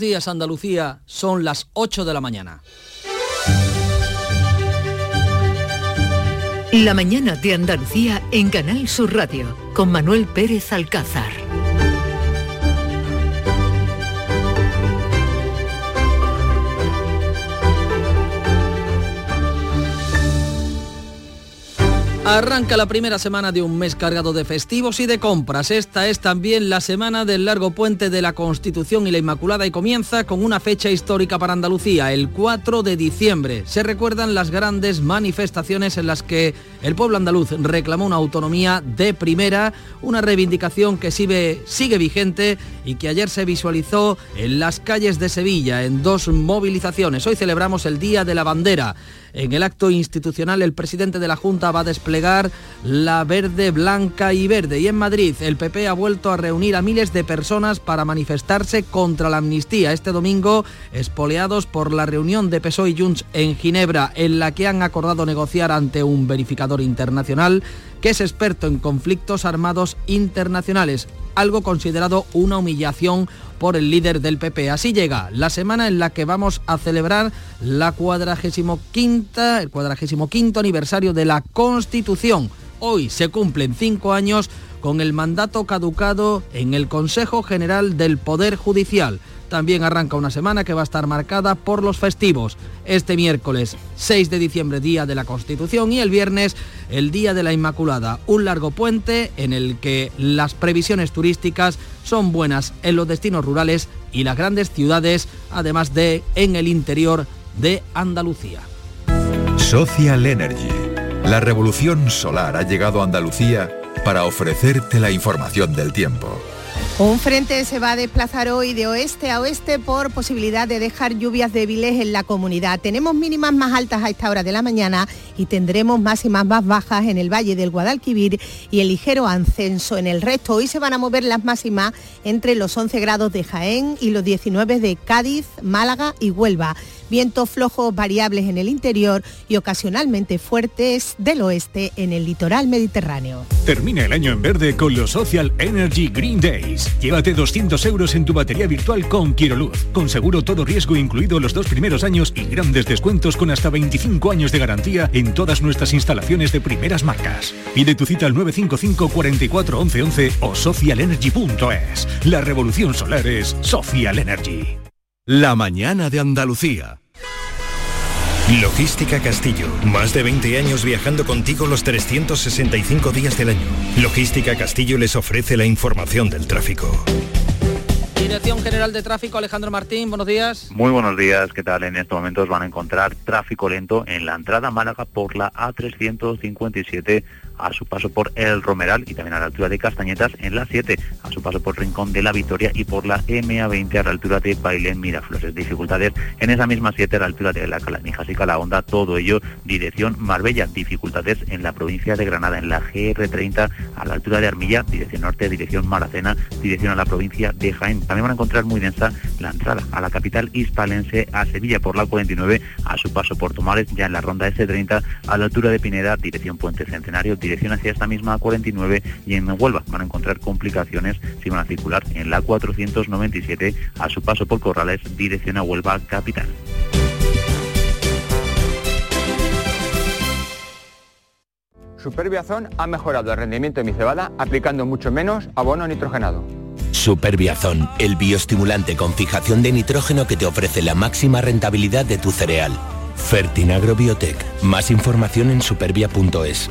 días Andalucía, son las 8 de la mañana. La mañana de Andalucía en Canal Sur Radio con Manuel Pérez Alcázar. Arranca la primera semana de un mes cargado de festivos y de compras. Esta es también la semana del largo puente de la Constitución y la Inmaculada y comienza con una fecha histórica para Andalucía, el 4 de diciembre. Se recuerdan las grandes manifestaciones en las que el pueblo andaluz reclamó una autonomía de primera, una reivindicación que sigue, sigue vigente y que ayer se visualizó en las calles de Sevilla en dos movilizaciones. Hoy celebramos el Día de la Bandera. En el acto institucional el presidente de la Junta va a desplegar la verde, blanca y verde. Y en Madrid el PP ha vuelto a reunir a miles de personas para manifestarse contra la amnistía. Este domingo, espoleados por la reunión de PSOE y Junts en Ginebra, en la que han acordado negociar ante un verificador internacional que es experto en conflictos armados internacionales, algo considerado una humillación por el líder del PP. Así llega la semana en la que vamos a celebrar la cuadragésimo quinta, el cuadragésimo quinto aniversario de la Constitución. Hoy se cumplen cinco años con el mandato caducado en el Consejo General del Poder Judicial. También arranca una semana que va a estar marcada por los festivos. Este miércoles 6 de diciembre, Día de la Constitución, y el viernes, el Día de la Inmaculada. Un largo puente en el que las previsiones turísticas son buenas en los destinos rurales y las grandes ciudades, además de en el interior de Andalucía. Social Energy. La revolución solar ha llegado a Andalucía para ofrecerte la información del tiempo. Un frente se va a desplazar hoy de oeste a oeste por posibilidad de dejar lluvias débiles en la comunidad. Tenemos mínimas más altas a esta hora de la mañana y tendremos máximas más bajas en el Valle del Guadalquivir y el ligero ascenso en el resto. Hoy se van a mover las máximas entre los 11 grados de Jaén y los 19 de Cádiz, Málaga y Huelva vientos flojos variables en el interior y ocasionalmente fuertes del oeste en el litoral mediterráneo. Termina el año en verde con los Social Energy Green Days. Llévate 200 euros en tu batería virtual con Luz. con seguro todo riesgo incluido los dos primeros años y grandes descuentos con hasta 25 años de garantía en todas nuestras instalaciones de primeras marcas. Pide tu cita al 955 44 11 11 o socialenergy.es. La revolución solar es Social Energy. La mañana de Andalucía. Logística Castillo. Más de 20 años viajando contigo los 365 días del año. Logística Castillo les ofrece la información del tráfico. Dirección General de Tráfico, Alejandro Martín, buenos días. Muy buenos días, ¿qué tal? En estos momentos van a encontrar tráfico lento en la entrada a Málaga por la A357 a su paso por El Romeral y también a la altura de Castañetas en la 7, a su paso por Rincón de la Victoria y por la MA20 a la altura de Bailén Miraflores. Dificultades en esa misma 7 a la altura de la Calamijas y Calahonda, todo ello dirección Marbella. Dificultades en la provincia de Granada, en la GR30 a la altura de Armilla, dirección norte, dirección Maracena, dirección a la provincia de Jaén. También van a encontrar muy densa la entrada a la capital hispalense, a Sevilla por la 49, a su paso por Tomares, ya en la ronda S30 a la altura de Pineda, dirección Puente Centenario, dirección hacia esta misma 49 y en Huelva van a encontrar complicaciones si van a circular en la 497 a su paso por Corrales, dirección a Huelva capital. Superbiazón ha mejorado el rendimiento de mi cebada aplicando mucho menos abono nitrogenado. Superbiazón, el bioestimulante con fijación de nitrógeno que te ofrece la máxima rentabilidad de tu cereal. Fertinagro Biotech. Más información en supervia.es.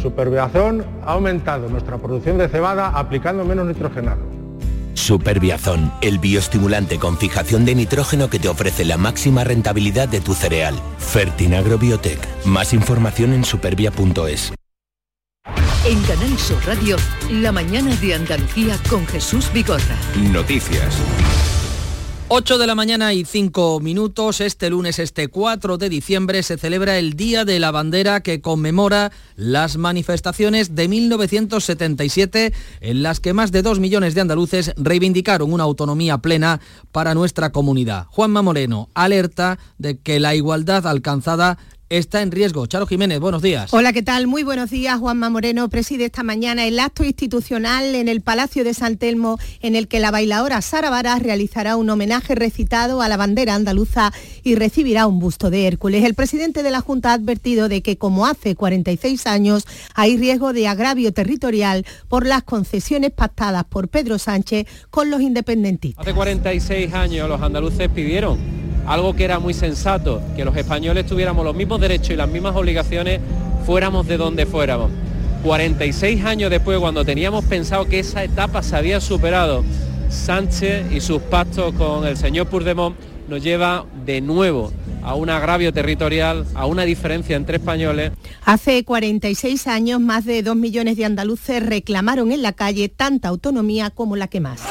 Superbiazón ha aumentado nuestra producción de cebada aplicando menos nitrogenado. Superbiazón, el bioestimulante con fijación de nitrógeno que te ofrece la máxima rentabilidad de tu cereal. Fertinagro Biotech. Más información en supervia.es. En Canal Sur Radio, la mañana de Andalucía con Jesús Bigorra. Noticias. 8 de la mañana y 5 minutos. Este lunes, este 4 de diciembre, se celebra el Día de la Bandera que conmemora las manifestaciones de 1977 en las que más de 2 millones de andaluces reivindicaron una autonomía plena para nuestra comunidad. Juanma Moreno alerta de que la igualdad alcanzada está en riesgo. Charo Jiménez, buenos días. Hola, ¿qué tal? Muy buenos días. Juanma Moreno preside esta mañana el acto institucional en el Palacio de San Telmo en el que la bailadora Sara Varas realizará un homenaje recitado a la bandera andaluza y recibirá un busto de Hércules. El presidente de la Junta ha advertido de que como hace 46 años hay riesgo de agravio territorial por las concesiones pactadas por Pedro Sánchez con los independentistas. Hace 46 años los andaluces pidieron algo que era muy sensato, que los españoles tuviéramos los mismos derechos y las mismas obligaciones fuéramos de donde fuéramos. 46 años después, cuando teníamos pensado que esa etapa se había superado, Sánchez y sus pactos con el señor Puigdemont nos lleva de nuevo a un agravio territorial, a una diferencia entre españoles. Hace 46 años, más de 2 millones de andaluces reclamaron en la calle tanta autonomía como la que más.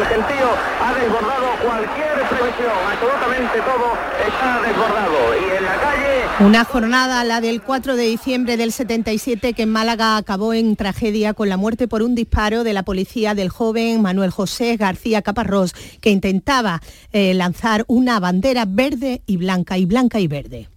El gentío ha desbordado cualquier previsión, absolutamente todo está desbordado y en la calle... Una jornada, la del 4 de diciembre del 77, que en Málaga acabó en tragedia con la muerte por un disparo de la policía del joven Manuel José García Caparrós, que intentaba eh, lanzar una bandera verde y blanca, y blanca y verde.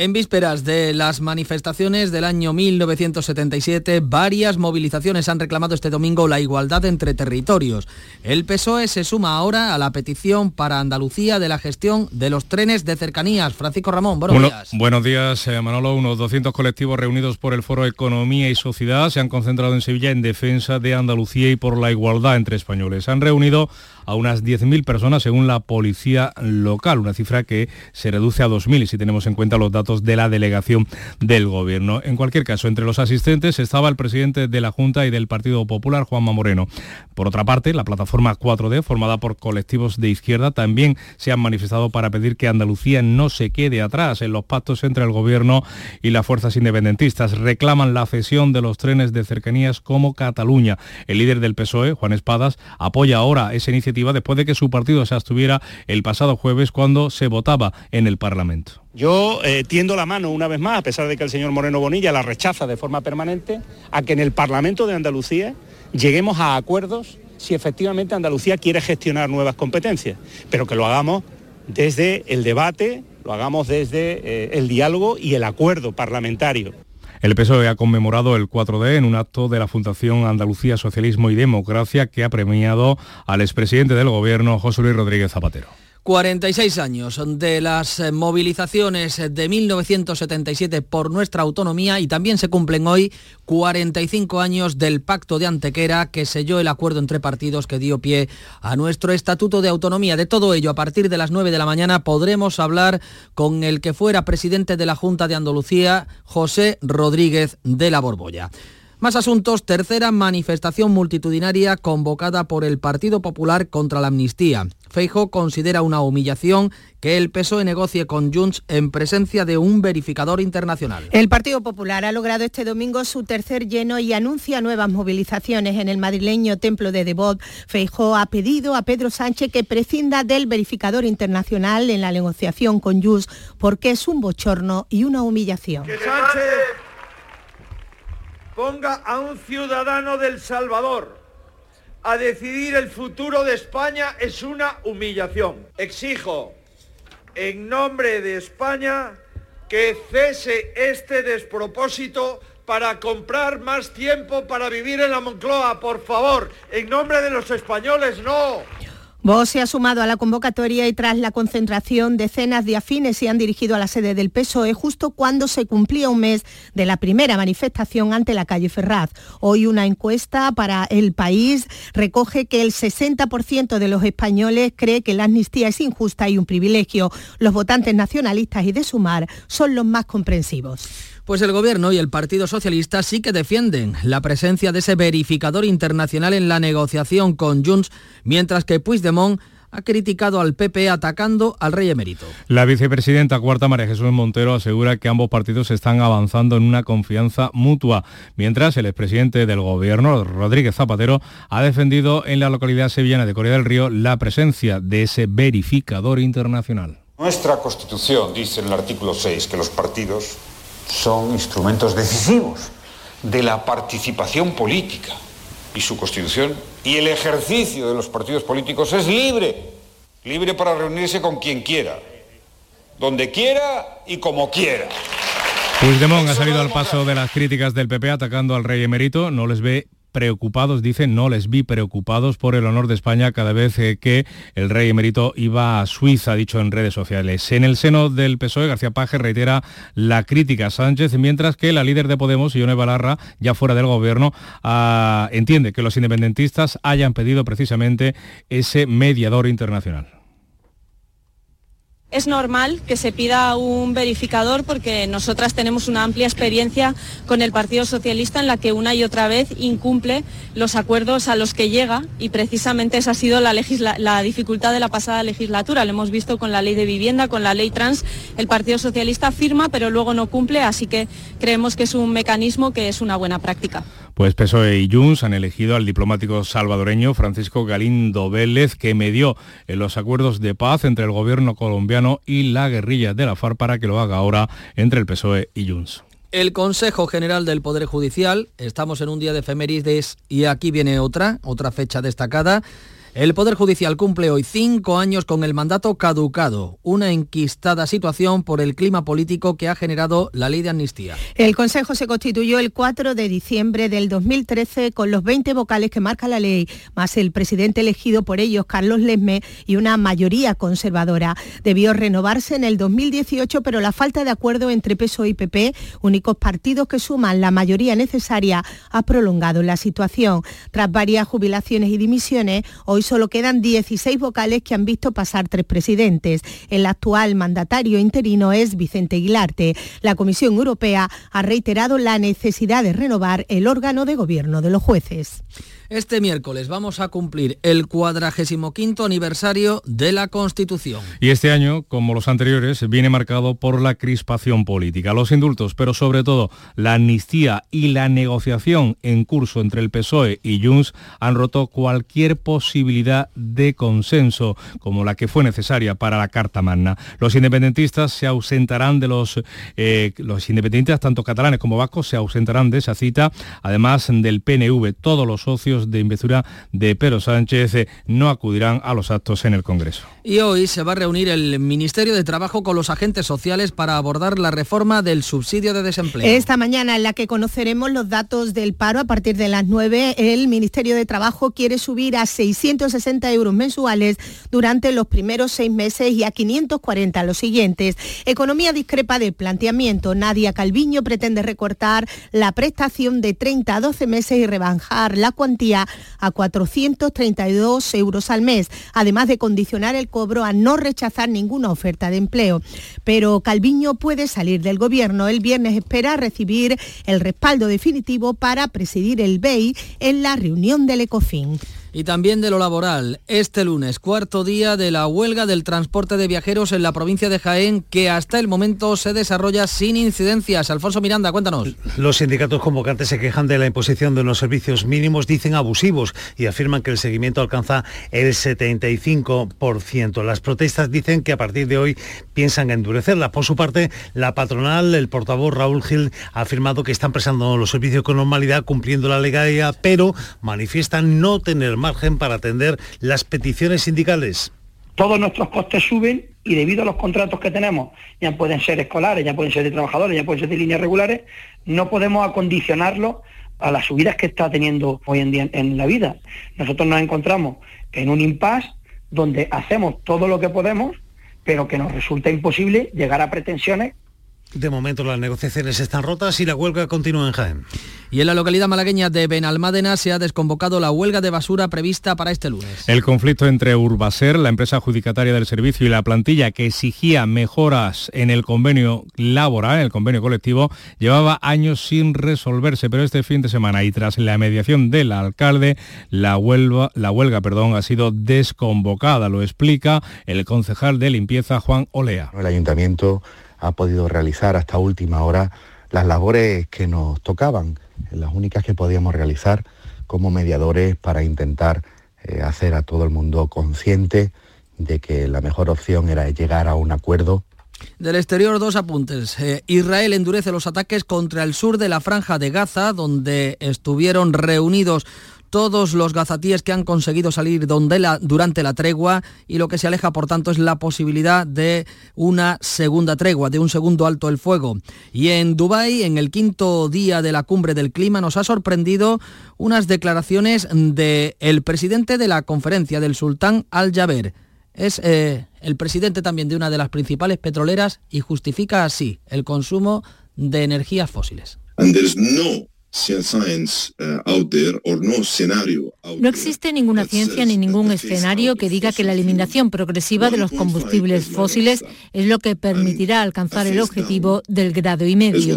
En vísperas de las manifestaciones del año 1977, varias movilizaciones han reclamado este domingo la igualdad entre territorios. El PSOE se suma ahora a la petición para Andalucía de la gestión de los trenes de cercanías. Francisco Ramón, buenos días. Buenos días, eh, Manolo. Unos 200 colectivos reunidos por el Foro Economía y Sociedad se han concentrado en Sevilla en defensa de Andalucía y por la igualdad entre españoles. Han reunido a unas 10.000 personas según la policía local, una cifra que se reduce a 2.000 si tenemos en cuenta los datos de la delegación del gobierno. En cualquier caso, entre los asistentes estaba el presidente de la Junta y del Partido Popular, Juanma Moreno. Por otra parte, la plataforma 4D, formada por colectivos de izquierda, también se han manifestado para pedir que Andalucía no se quede atrás en los pactos entre el gobierno y las fuerzas independentistas. Reclaman la cesión de los trenes de cercanías como Cataluña. El líder del PSOE, Juan Espadas, apoya ahora esa iniciativa después de que su partido se abstuviera el pasado jueves cuando se votaba en el Parlamento. Yo eh, tiendo la mano una vez más, a pesar de que el señor Moreno Bonilla la rechaza de forma permanente, a que en el Parlamento de Andalucía lleguemos a acuerdos si efectivamente Andalucía quiere gestionar nuevas competencias, pero que lo hagamos desde el debate, lo hagamos desde eh, el diálogo y el acuerdo parlamentario. El PSOE ha conmemorado el 4D en un acto de la Fundación Andalucía Socialismo y Democracia que ha premiado al expresidente del Gobierno, José Luis Rodríguez Zapatero. 46 años de las movilizaciones de 1977 por nuestra autonomía y también se cumplen hoy 45 años del pacto de Antequera que selló el acuerdo entre partidos que dio pie a nuestro estatuto de autonomía. De todo ello, a partir de las 9 de la mañana podremos hablar con el que fuera presidente de la Junta de Andalucía, José Rodríguez de la Borbolla. Más asuntos, tercera manifestación multitudinaria convocada por el Partido Popular contra la amnistía. Feijo considera una humillación que el PSOE negocie con Junts en presencia de un verificador internacional. El Partido Popular ha logrado este domingo su tercer lleno y anuncia nuevas movilizaciones en el madrileño templo de Devot. Feijo ha pedido a Pedro Sánchez que prescinda del verificador internacional en la negociación con Junts porque es un bochorno y una humillación ponga a un ciudadano del Salvador a decidir el futuro de España es una humillación. Exijo, en nombre de España, que cese este despropósito para comprar más tiempo para vivir en la Moncloa, por favor. En nombre de los españoles, no. Vos se ha sumado a la convocatoria y tras la concentración decenas de afines se han dirigido a la sede del PSOE justo cuando se cumplía un mes de la primera manifestación ante la calle Ferraz. Hoy una encuesta para el país recoge que el 60% de los españoles cree que la amnistía es injusta y un privilegio. Los votantes nacionalistas y de Sumar son los más comprensivos. Pues el Gobierno y el Partido Socialista sí que defienden la presencia de ese verificador internacional en la negociación con Junts, mientras que Puigdemont ha criticado al PP atacando al rey emérito. La vicepresidenta cuarta María Jesús Montero asegura que ambos partidos están avanzando en una confianza mutua, mientras el expresidente del gobierno, Rodríguez Zapatero, ha defendido en la localidad sevillana de Corea del Río la presencia de ese verificador internacional. Nuestra Constitución dice en el artículo 6 que los partidos son instrumentos decisivos de la participación política y su Constitución y el ejercicio de los partidos políticos es libre, libre para reunirse con quien quiera, donde quiera y como quiera. Puigdemont ha salido al paso de las críticas del PP atacando al rey emérito, no les ve preocupados, dicen, no les vi preocupados por el honor de España cada vez eh, que el rey emérito iba a Suiza, dicho en redes sociales. En el seno del PSOE, García Paje reitera la crítica a Sánchez, mientras que la líder de Podemos, Ione Balarra, ya fuera del gobierno, ah, entiende que los independentistas hayan pedido precisamente ese mediador internacional. Es normal que se pida un verificador porque nosotras tenemos una amplia experiencia con el Partido Socialista en la que una y otra vez incumple los acuerdos a los que llega y precisamente esa ha sido la, la, dificultad de la pasada legislatura. Lo hemos visto con la ley de vivienda, con la ley trans. El Partido Socialista firma pero luego no cumple, así que creemos que es un mecanismo que es una buena práctica. Pues PSOE y Junts han elegido al diplomático salvadoreño Francisco Galindo Vélez, que medió en los acuerdos de paz entre el gobierno colombiano y la guerrilla de la FARC para que lo haga ahora entre el PSOE y Junts. El Consejo General del Poder Judicial, estamos en un día de efemérides y aquí viene otra, otra fecha destacada. El Poder Judicial cumple hoy cinco años con el mandato caducado, una enquistada situación por el clima político que ha generado la ley de amnistía. El Consejo se constituyó el 4 de diciembre del 2013 con los 20 vocales que marca la ley, más el presidente elegido por ellos, Carlos Lesme, y una mayoría conservadora. Debió renovarse en el 2018, pero la falta de acuerdo entre PSOE y PP, únicos partidos que suman la mayoría necesaria, ha prolongado la situación. Tras varias jubilaciones y dimisiones, hoy solo quedan 16 vocales que han visto pasar tres presidentes. El actual mandatario interino es Vicente Aguilarte. La Comisión Europea ha reiterado la necesidad de renovar el órgano de gobierno de los jueces. Este miércoles vamos a cumplir el cuadragésimo quinto aniversario de la Constitución. Y este año, como los anteriores, viene marcado por la crispación política. Los indultos, pero sobre todo la amnistía y la negociación en curso entre el PSOE y Junts han roto cualquier posibilidad de consenso, como la que fue necesaria para la Carta Magna. Los independentistas se ausentarán de los... Eh, los independentistas, tanto catalanes como vascos, se ausentarán de esa cita, además del PNV. Todos los socios de investidura de Pedro Sánchez eh, no acudirán a los actos en el Congreso. Y hoy se va a reunir el Ministerio de Trabajo con los agentes sociales para abordar la reforma del subsidio de desempleo. Esta mañana en la que conoceremos los datos del paro a partir de las 9, el Ministerio de Trabajo quiere subir a 660 euros mensuales durante los primeros seis meses y a 540 los siguientes. Economía discrepa de planteamiento. Nadia Calviño pretende recortar la prestación de 30 a 12 meses y rebajar la cuantía a 432 euros al mes, además de condicionar el cobro a no rechazar ninguna oferta de empleo. Pero Calviño puede salir del gobierno. El viernes espera recibir el respaldo definitivo para presidir el BEI en la reunión del ECOFIN. Y también de lo laboral. Este lunes, cuarto día de la huelga del transporte de viajeros en la provincia de Jaén, que hasta el momento se desarrolla sin incidencias. Alfonso Miranda, cuéntanos. Los sindicatos convocantes se quejan de la imposición de unos servicios mínimos, dicen abusivos, y afirman que el seguimiento alcanza el 75%. Las protestas dicen que a partir de hoy piensan endurecerlas. Por su parte, la patronal, el portavoz Raúl Gil, ha afirmado que están prestando los servicios con normalidad, cumpliendo la legalidad, pero manifiestan no tener margen para atender las peticiones sindicales. Todos nuestros costes suben y debido a los contratos que tenemos, ya pueden ser escolares, ya pueden ser de trabajadores, ya pueden ser de líneas regulares, no podemos acondicionarlo a las subidas que está teniendo hoy en día en la vida. Nosotros nos encontramos en un impasse donde hacemos todo lo que podemos, pero que nos resulta imposible llegar a pretensiones De momento las negociaciones están rotas y la huelga continúa en Jaén. Y en la localidad malagueña de Benalmádena se ha desconvocado la huelga de basura prevista para este lunes. El conflicto entre Urbaser, la empresa adjudicataria del servicio, y la plantilla que exigía mejoras en el convenio laboral, en el convenio colectivo, llevaba años sin resolverse, pero este fin de semana y tras la mediación del alcalde, la huelga, la huelga perdón, ha sido desconvocada, lo explica el concejal de limpieza Juan Olea. El ayuntamiento ha podido realizar hasta última hora las labores que nos tocaban, las únicas que podíamos realizar como mediadores para intentar eh, hacer a todo el mundo consciente de que la mejor opción era llegar a un acuerdo del exterior, dos apuntes. Eh, Israel endurece los ataques contra el sur de la franja de Gaza, donde estuvieron reunidos todos los gazatíes que han conseguido salir durante la tregua y lo que se aleja, por tanto, es la posibilidad de una segunda tregua, de un segundo alto el fuego. Y en Dubái, en el quinto día de la cumbre del clima, nos ha sorprendido unas declaraciones del presidente de la conferencia, del sultán Al-Jaber. Es eh, el presidente también de una de las principales petroleras y justifica así el consumo de energías fósiles. No existe ninguna ciencia ni ningún escenario que diga que la eliminación progresiva de los combustibles fósiles es lo que permitirá alcanzar el objetivo del grado y medio.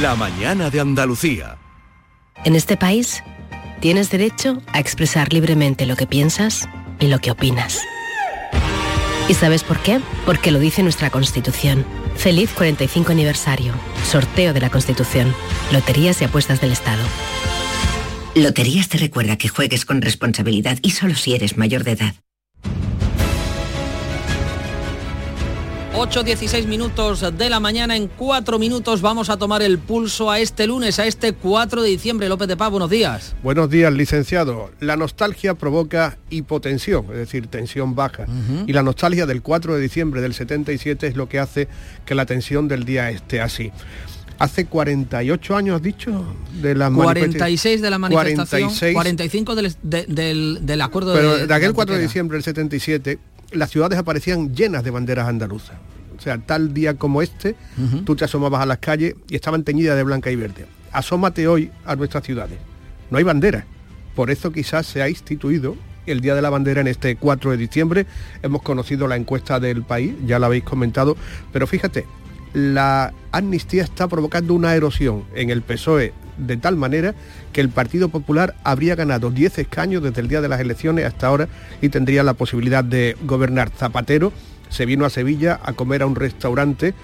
La mañana de Andalucía. En este país tienes derecho a expresar libremente lo que piensas y lo que opinas. ¿Y sabes por qué? Porque lo dice nuestra Constitución. Feliz 45 aniversario. Sorteo de la Constitución. Loterías y apuestas del Estado. Loterías te recuerda que juegues con responsabilidad y solo si eres mayor de edad. 8.16 minutos de la mañana, en cuatro minutos vamos a tomar el pulso a este lunes, a este 4 de diciembre. López de Paz, buenos días. Buenos días, licenciado. La nostalgia provoca hipotensión, es decir, tensión baja. Y la nostalgia del 4 de diciembre del 77 es lo que hace que la tensión del día esté así. Hace 48 años, has dicho, de la 46 de la manifestación, 45 del, del, acuerdo Pero de, aquel 4 de diciembre del 77 las ciudades aparecían llenas de banderas andaluzas. O sea, tal día como este, tú te asomabas a las calles y estaban teñidas de blanca y verde. Asómate hoy a nuestras ciudades. No hay bandera. Por eso quizás se ha instituido el Día de la Bandera en este 4 de diciembre. Hemos conocido la encuesta del país, ya la habéis comentado, pero fíjate, la amnistía está provocando una erosión en el PSOE de tal manera que el Partido Popular habría ganado 10 escaños desde el día de las elecciones hasta ahora y tendría la posibilidad de gobernar. Zapatero se vino a Sevilla a comer a un restaurante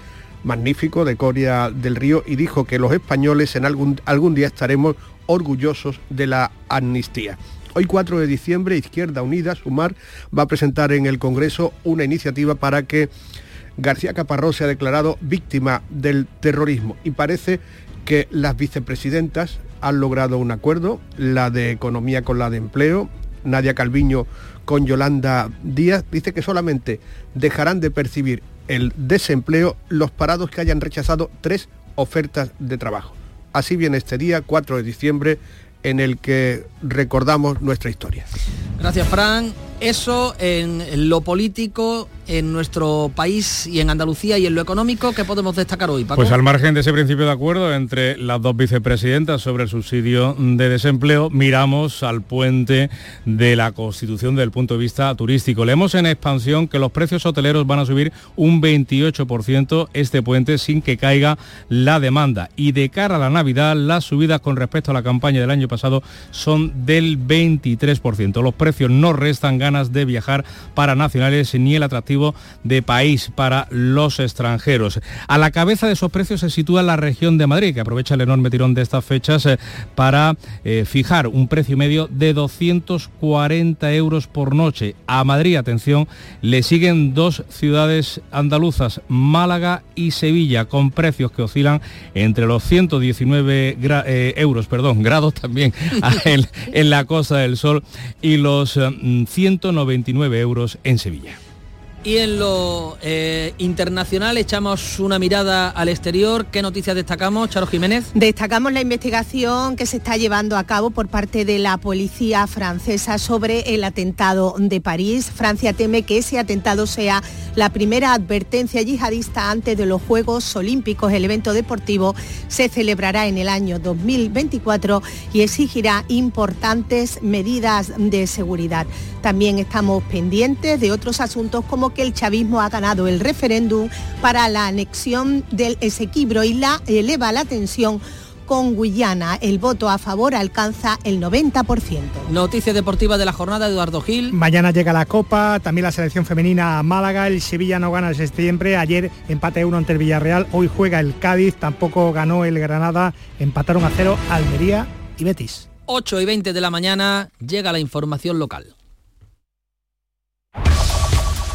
magnífico de Coria del Río y dijo que los españoles en algún, algún día estaremos orgullosos de la amnistía. Hoy 4 de diciembre, Izquierda Unida, Sumar, va a presentar en el Congreso una iniciativa para que García Caparrós sea declarado víctima del terrorismo y parece que las vicepresidentas han logrado un acuerdo, la de Economía con la de Empleo, Nadia Calviño con Yolanda Díaz, dice que solamente dejarán de percibir el desempleo los parados que hayan rechazado tres ofertas de trabajo. Así viene este día, 4 de diciembre, en el que recordamos nuestra historia. Gracias, Fran. Eso en lo político, en nuestro país y en Andalucía y en lo económico, ¿qué podemos destacar hoy, Pues al margen de ese principio de acuerdo entre las dos vicepresidentas sobre el subsidio de desempleo, miramos al puente de la Constitución desde el punto de vista turístico. Leemos en expansión que los precios hoteleros van a subir un 28% este puente sin que caiga la demanda. Y de cara a la Navidad, las subidas con respecto a la campaña del año pasado son del 23%. Los precios no restan ganas de viajar para nacionales ni el atractivo de país para los extranjeros. A la cabeza de esos precios se sitúa la región de Madrid, que aprovecha el enorme tirón de estas fechas eh, para eh, fijar un precio medio de 240 euros por noche. A Madrid, atención, le siguen dos ciudades andaluzas, Málaga y Sevilla, con precios que oscilan entre los 119 eh, euros, perdón, grados también en, la Costa del Sol y los 199 euros en Sevilla. Y en lo eh, internacional echamos una mirada al exterior. ¿Qué noticias destacamos, Charo Jiménez? Destacamos la investigación que se está llevando a cabo por parte de la policía francesa sobre el atentado de París. Francia teme que ese atentado sea la primera advertencia yihadista antes de los Juegos Olímpicos. El evento deportivo se celebrará en el año 2024 y exigirá importantes medidas de seguridad. También estamos pendientes de otros asuntos como que el chavismo ha ganado el referéndum para la anexión del Esequibro y la eleva la tensión con Guyana. El voto a favor alcanza el 90%. Noticias deportivas de la jornada, Eduardo Gil. Mañana llega la Copa, también la selección femenina a Málaga, el Sevilla no gana desde siempre, ayer empate 1 ante el Villarreal, hoy juega el Cádiz, tampoco ganó el Granada, empataron a cero Almería y Betis. 8 y 20 de la mañana llega la información local.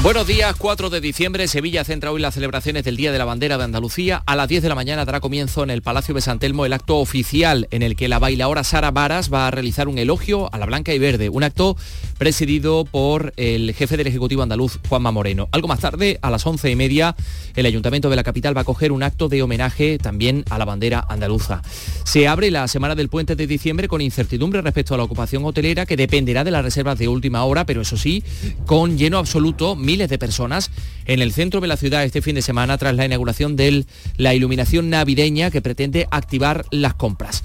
Buenos días, 4 de diciembre, Sevilla centra hoy las celebraciones del Día de la Bandera de Andalucía. A las 10 de la mañana dará comienzo en el Palacio de San Telmo el acto oficial en el que la bailaora Sara Varas va a realizar un elogio a la blanca y verde, un acto presidido por el jefe del Ejecutivo andaluz, Juanma Moreno. Algo más tarde, a las 11 y media, el Ayuntamiento de la capital va a coger un acto de homenaje también a la bandera andaluza. Se abre la semana del puente de diciembre con incertidumbre respecto a la ocupación hotelera que dependerá de las reservas de última hora, pero eso sí, con lleno absoluto miles de personas en el centro de la ciudad este fin de semana tras la inauguración de la iluminación navideña que pretende activar las compras.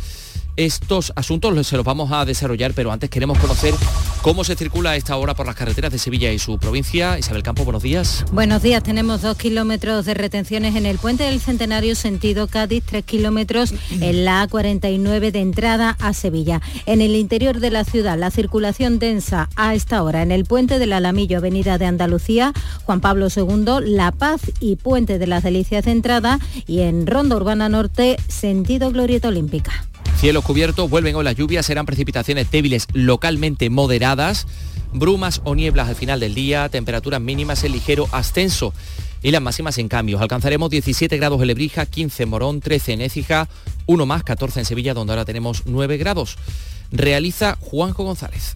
Estos asuntos se los vamos a desarrollar, pero antes queremos conocer cómo se circula a esta hora por las carreteras de Sevilla y su provincia. Isabel Campo, buenos días. Buenos días, tenemos dos kilómetros de retenciones en el puente del Centenario sentido Cádiz, tres kilómetros en la A49 de entrada a Sevilla. En el interior de la ciudad, la circulación densa a esta hora en el puente del Alamillo, Avenida de Andalucía, Juan Pablo II, La Paz y Puente de las Delicias de entrada y en Ronda Urbana Norte, sentido Glorieta Olímpica. Cielos cubiertos, vuelven hoy las lluvias, serán precipitaciones débiles localmente moderadas, brumas o nieblas al final del día, temperaturas mínimas en ligero ascenso y las máximas en cambios. Alcanzaremos 17 grados en Lebrija, 15 en Morón, 13 en Écija, 1 más, 14 en Sevilla, donde ahora tenemos 9 grados. Realiza Juanjo González.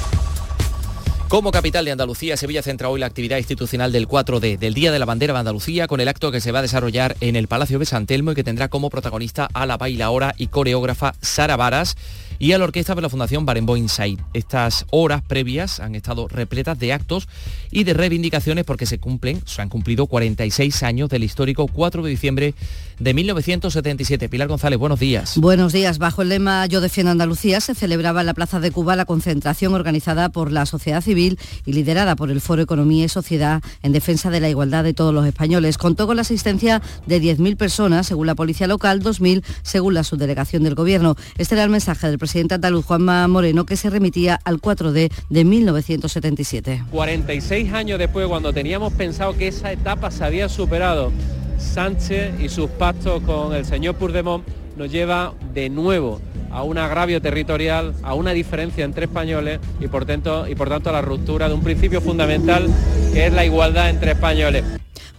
Como capital de Andalucía, Sevilla centra hoy la actividad institucional del 4D, del Día de la Bandera de Andalucía, con el acto que se va a desarrollar en el Palacio de San Telmo y que tendrá como protagonista a la bailaora y coreógrafa Sara Varas y a la orquesta de la Fundación Barenboim Inside. Estas horas previas han estado repletas de actos y de reivindicaciones porque se cumplen, se han cumplido 46 años del histórico 4 de diciembre de 1977. Pilar González, buenos días. Buenos días. Bajo el lema Yo defiendo Andalucía se celebraba en la Plaza de Cuba la concentración organizada por la sociedad civil y liderada por el Foro Economía y Sociedad en defensa de la igualdad de todos los españoles. Contó con la asistencia de 10.000 personas, según la policía local, 2.000 según la subdelegación del Gobierno. Este era el mensaje del presidente andaluz Juanma Moreno que se remitía al 4D de 1977. 46 años después, cuando teníamos pensado que esa etapa se había superado, Sánchez y sus pactos con el señor Puigdemont nos lleva de nuevo a un agravio territorial, a una diferencia entre españoles y por tanto a la ruptura de un principio fundamental que es la igualdad entre españoles.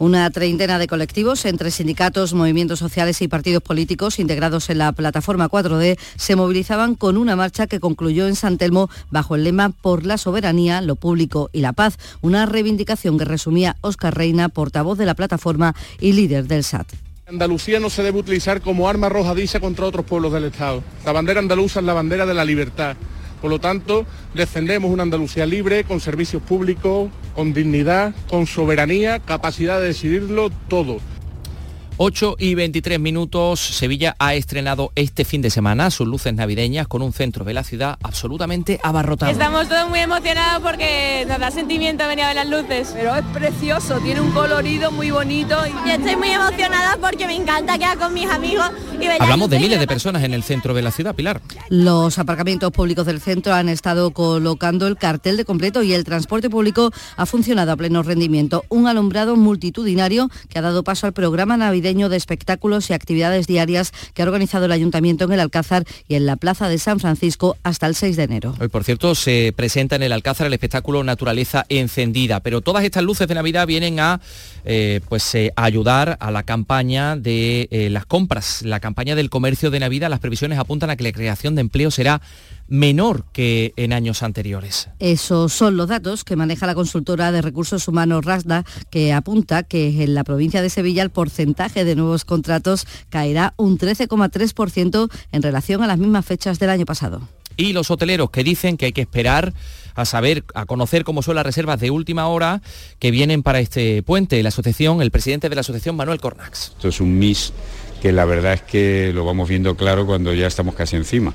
Una treintena de colectivos entre sindicatos, movimientos sociales y partidos políticos integrados en la plataforma 4D se movilizaban con una marcha que concluyó en San Telmo bajo el lema Por la soberanía, lo público y la paz, una reivindicación que resumía Óscar Reina, portavoz de la plataforma y líder del SAT. Andalucía no se debe utilizar como arma arrojadiza contra otros pueblos del Estado. La bandera andaluza es la bandera de la libertad. Por lo tanto, defendemos una Andalucía libre, con servicios públicos, con dignidad, con soberanía, capacidad de decidirlo todo. 8 y 23 minutos, Sevilla ha estrenado este fin de semana sus luces navideñas con un centro de la ciudad absolutamente abarrotado. Estamos todos muy emocionados porque nos da sentimiento venir a ver las luces. Pero es precioso, tiene un colorido muy bonito. Yo estoy muy emocionada porque me encanta quedar con mis amigos y Hablamos de y miles de personas en el centro de la ciudad, Pilar. Los aparcamientos públicos del centro han estado colocando el cartel de completo y el transporte público ha funcionado a pleno rendimiento. Un alumbrado multitudinario que ha dado paso al programa navideño de espectáculos y actividades diarias que ha organizado el Ayuntamiento en el Alcázar y en la Plaza de San Francisco hasta el 6 de enero. Hoy, por cierto, se presenta en el Alcázar el espectáculo Naturaleza Encendida, pero todas estas luces de Navidad vienen a eh, pues, eh, ayudar a la campaña de eh, las compras, la campaña del comercio de Navidad. Las previsiones apuntan a que la creación de empleo será menor que en años anteriores. Esos son los datos que maneja la consultora de recursos humanos RASDA, que apunta que en la provincia de Sevilla el porcentaje de nuevos contratos caerá un 13,3% en relación a las mismas fechas del año pasado. Y los hoteleros que dicen que hay que esperar a saber, a conocer cómo son las reservas de última hora que vienen para este puente. La asociación, el presidente de la asociación, Manuel Cornax. Esto es un MIS que la verdad es que lo vamos viendo claro cuando ya estamos casi encima,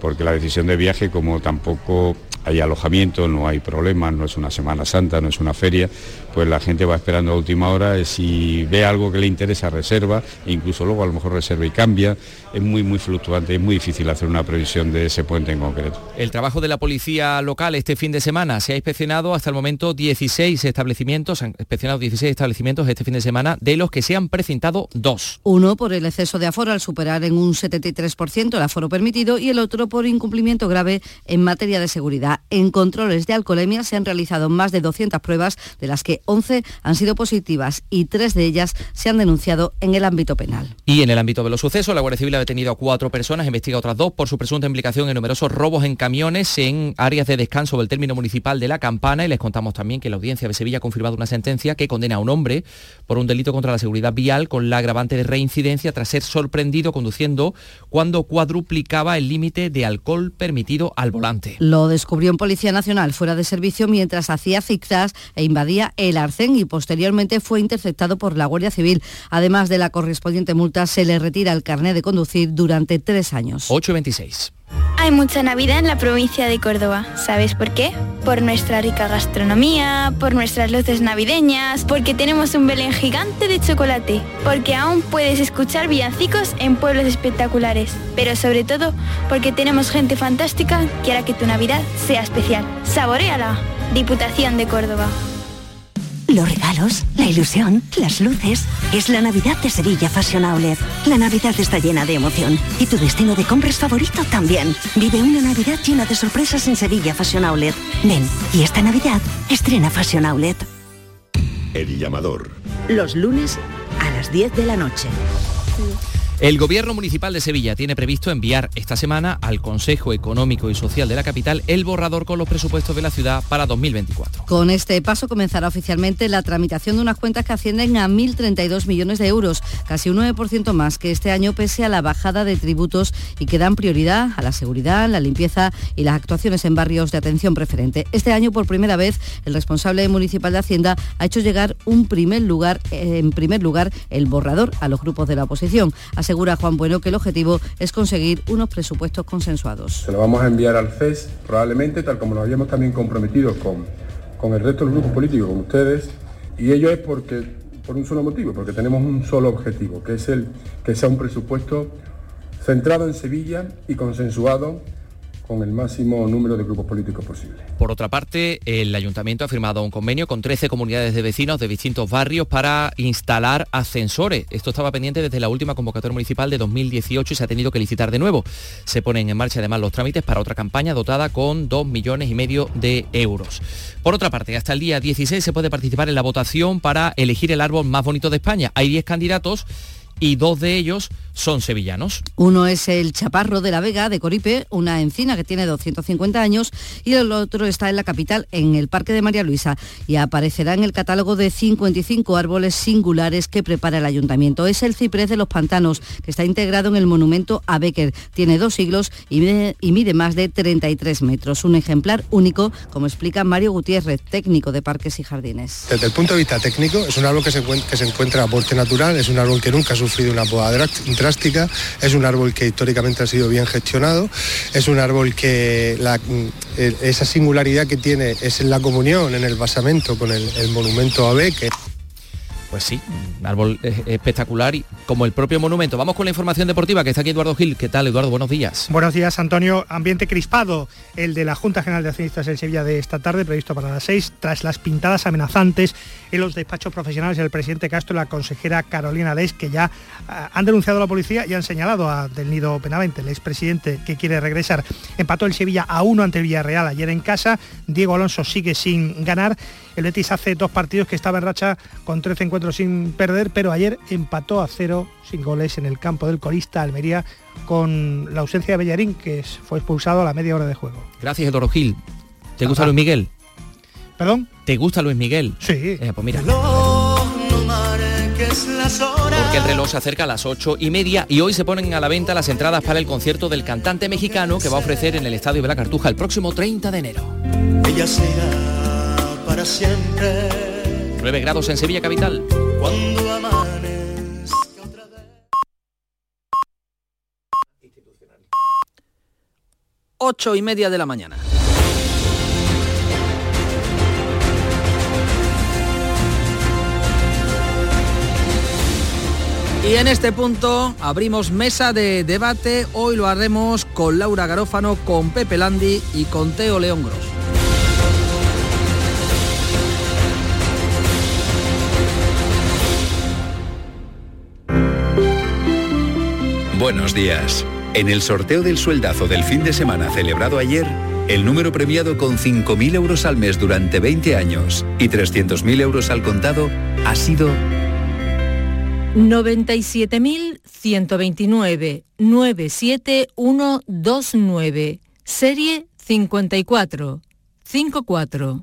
porque la decisión de viaje, como tampoco hay alojamiento, no hay problemas, no es una Semana Santa, no es una feria, pues la gente va esperando a última hora, eh, si ve algo que le interesa reserva, e incluso luego a lo mejor reserva y cambia, es muy muy fluctuante, es muy difícil hacer una previsión de ese puente en concreto. El trabajo de la policía local este fin de semana se ha inspeccionado hasta el momento 16 establecimientos, han inspeccionado 16 establecimientos este fin de semana, de los que se han precintado dos. Uno por el exceso de aforo al superar en un 73% el aforo permitido y el otro por incumplimiento grave en materia de seguridad. En controles de alcoholemia se han realizado más de 200 pruebas, de las que 11 han sido positivas y tres de ellas se han denunciado en el ámbito penal. Y en el ámbito de los sucesos, la Guardia Civil ha detenido a cuatro personas, investiga otras dos por su presunta implicación en numerosos robos en camiones en áreas de descanso del término municipal de La Campana y les contamos también que la audiencia de Sevilla ha confirmado una sentencia que condena a un hombre por un delito contra la seguridad vial con la agravante de reincidencia tras ser sorprendido conduciendo cuando cuadruplicaba el límite de alcohol permitido al volante. Lo descubrió en Policía Nacional fuera de servicio mientras hacía zigzags e invadía el arcén y posteriormente fue interceptado por la Guardia Civil. Además de la correspondiente multa, se le retira el carné de conducir durante tres años. 826. Hay mucha Navidad en la provincia de Córdoba. ¿Sabes por qué? Por nuestra rica gastronomía, por nuestras luces navideñas, porque tenemos un Belén gigante de chocolate, porque aún puedes escuchar villancicos en pueblos espectaculares, pero sobre todo porque tenemos gente fantástica que hará que tu Navidad sea especial. Saboréala. Diputación de Córdoba. Los regalos, la ilusión, las luces. Es la Navidad de Sevilla Fashion Outlet. La Navidad está llena de emoción y tu destino de compras favorito también. Vive una Navidad llena de sorpresas en Sevilla Fashion Outlet. Ven, y esta Navidad estrena Fashion Outlet. El llamador. Los lunes a las 10 de la noche. El Gobierno Municipal de Sevilla tiene previsto enviar esta semana al Consejo Económico y Social de la capital el borrador con los presupuestos de la ciudad para 2024. Con este paso comenzará oficialmente la tramitación de unas cuentas que ascienden a 1.032 millones de euros, casi un 9% más que este año pese a la bajada de tributos y que dan prioridad a la seguridad, la limpieza y las actuaciones en barrios de atención preferente. Este año, por primera vez, el responsable municipal de Hacienda ha hecho llegar un primer lugar, en primer lugar el borrador a los grupos de la oposición. Asegura Juan Bueno que el objetivo es conseguir unos presupuestos consensuados. Se lo vamos a enviar al CES probablemente, tal como nos habíamos también comprometido con, con el resto de los grupos políticos, con ustedes, y ello es porque, por un solo motivo, porque tenemos un solo objetivo, que es el que sea un presupuesto centrado en Sevilla y consensuado con el máximo número de grupos políticos posible. Por otra parte, el ayuntamiento ha firmado un convenio con 13 comunidades de vecinos de distintos barrios para instalar ascensores. Esto estaba pendiente desde la última convocatoria municipal de 2018 y se ha tenido que licitar de nuevo. Se ponen en marcha además los trámites para otra campaña dotada con 2 millones y medio de euros. Por otra parte, hasta el día 16 se puede participar en la votación para elegir el árbol más bonito de España. Hay 10 candidatos y dos de ellos son sevillanos. Uno es el Chaparro de la Vega de Coripe, una encina que tiene 250 años, y el otro está en la capital, en el Parque de María Luisa, y aparecerá en el catálogo de 55 árboles singulares que prepara el ayuntamiento. Es el ciprés de los pantanos, que está integrado en el monumento a Becker. Tiene dos siglos y mide, y mide más de 33 metros. Un ejemplar único, como explica Mario Gutiérrez, técnico de Parques y Jardines. Desde el punto de vista técnico, es un árbol que se, encuentra, que se encuentra a porte natural, es un árbol que nunca ha sufrido una poda drástica, es un árbol que históricamente ha sido bien gestionado, es un árbol que la, eh, esa singularidad que tiene es en la comunión, en el basamento con el, el monumento a Becker. Pues sí, un árbol espectacular y como el propio monumento. Vamos con la información deportiva que está aquí Eduardo Gil. ¿Qué tal, Eduardo? Buenos días. Buenos días, Antonio. Ambiente crispado, el de la Junta General de Accionistas en Sevilla de esta tarde, previsto para las 6, tras las pintadas amenazantes en los despachos profesionales del presidente Castro y la consejera Carolina Leis, que ya uh, han denunciado a la policía y han señalado a Del Nido Penavente, el expresidente que quiere regresar. Empató el Sevilla a uno ante Villarreal ayer en casa. Diego Alonso sigue sin ganar. El Betis hace dos partidos que estaba en racha con 13 encuentros sin perder, pero ayer empató a cero sin goles en el campo del corista Almería con la ausencia de Bellarín, que fue expulsado a la media hora de juego. Gracias, Eduardo Gil. ¿Te gusta Luis Miguel? ¿Perdón? ¿Te gusta Luis Miguel? Sí. Eh, pues mira. Porque el reloj se acerca a las ocho y media y hoy se ponen a la venta las entradas para el concierto del cantante mexicano que va a ofrecer en el Estadio de la Cartuja el próximo 30 de enero. Ella será para siempre. 9 grados en Sevilla capital. Cuando amanezca otra vez. Ocho y media de la mañana. Y en este punto abrimos mesa de debate. Hoy lo haremos con Laura Garófano, con Pepe Landi y con Teo León Gros. Buenos días. En el sorteo del sueldazo del fin de semana celebrado ayer, el número premiado con 5.000 euros al mes durante 20 años y 300.000 euros al contado ha sido 97.129 97129 serie 54 54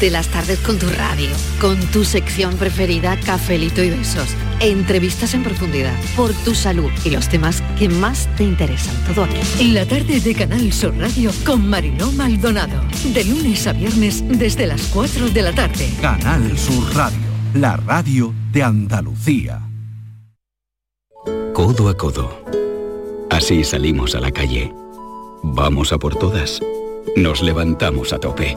de las tardes con tu radio, con tu sección preferida, cafelito y besos, entrevistas en profundidad, por tu salud y los temas que más te interesan. Todo aquí. La tarde de Canal Sur Radio con Mariló Maldonado. De lunes a viernes desde las 4 de la tarde. Canal Sur Radio, la radio de Andalucía. Codo a codo. Así salimos a la calle. Vamos a por todas. Nos levantamos a tope.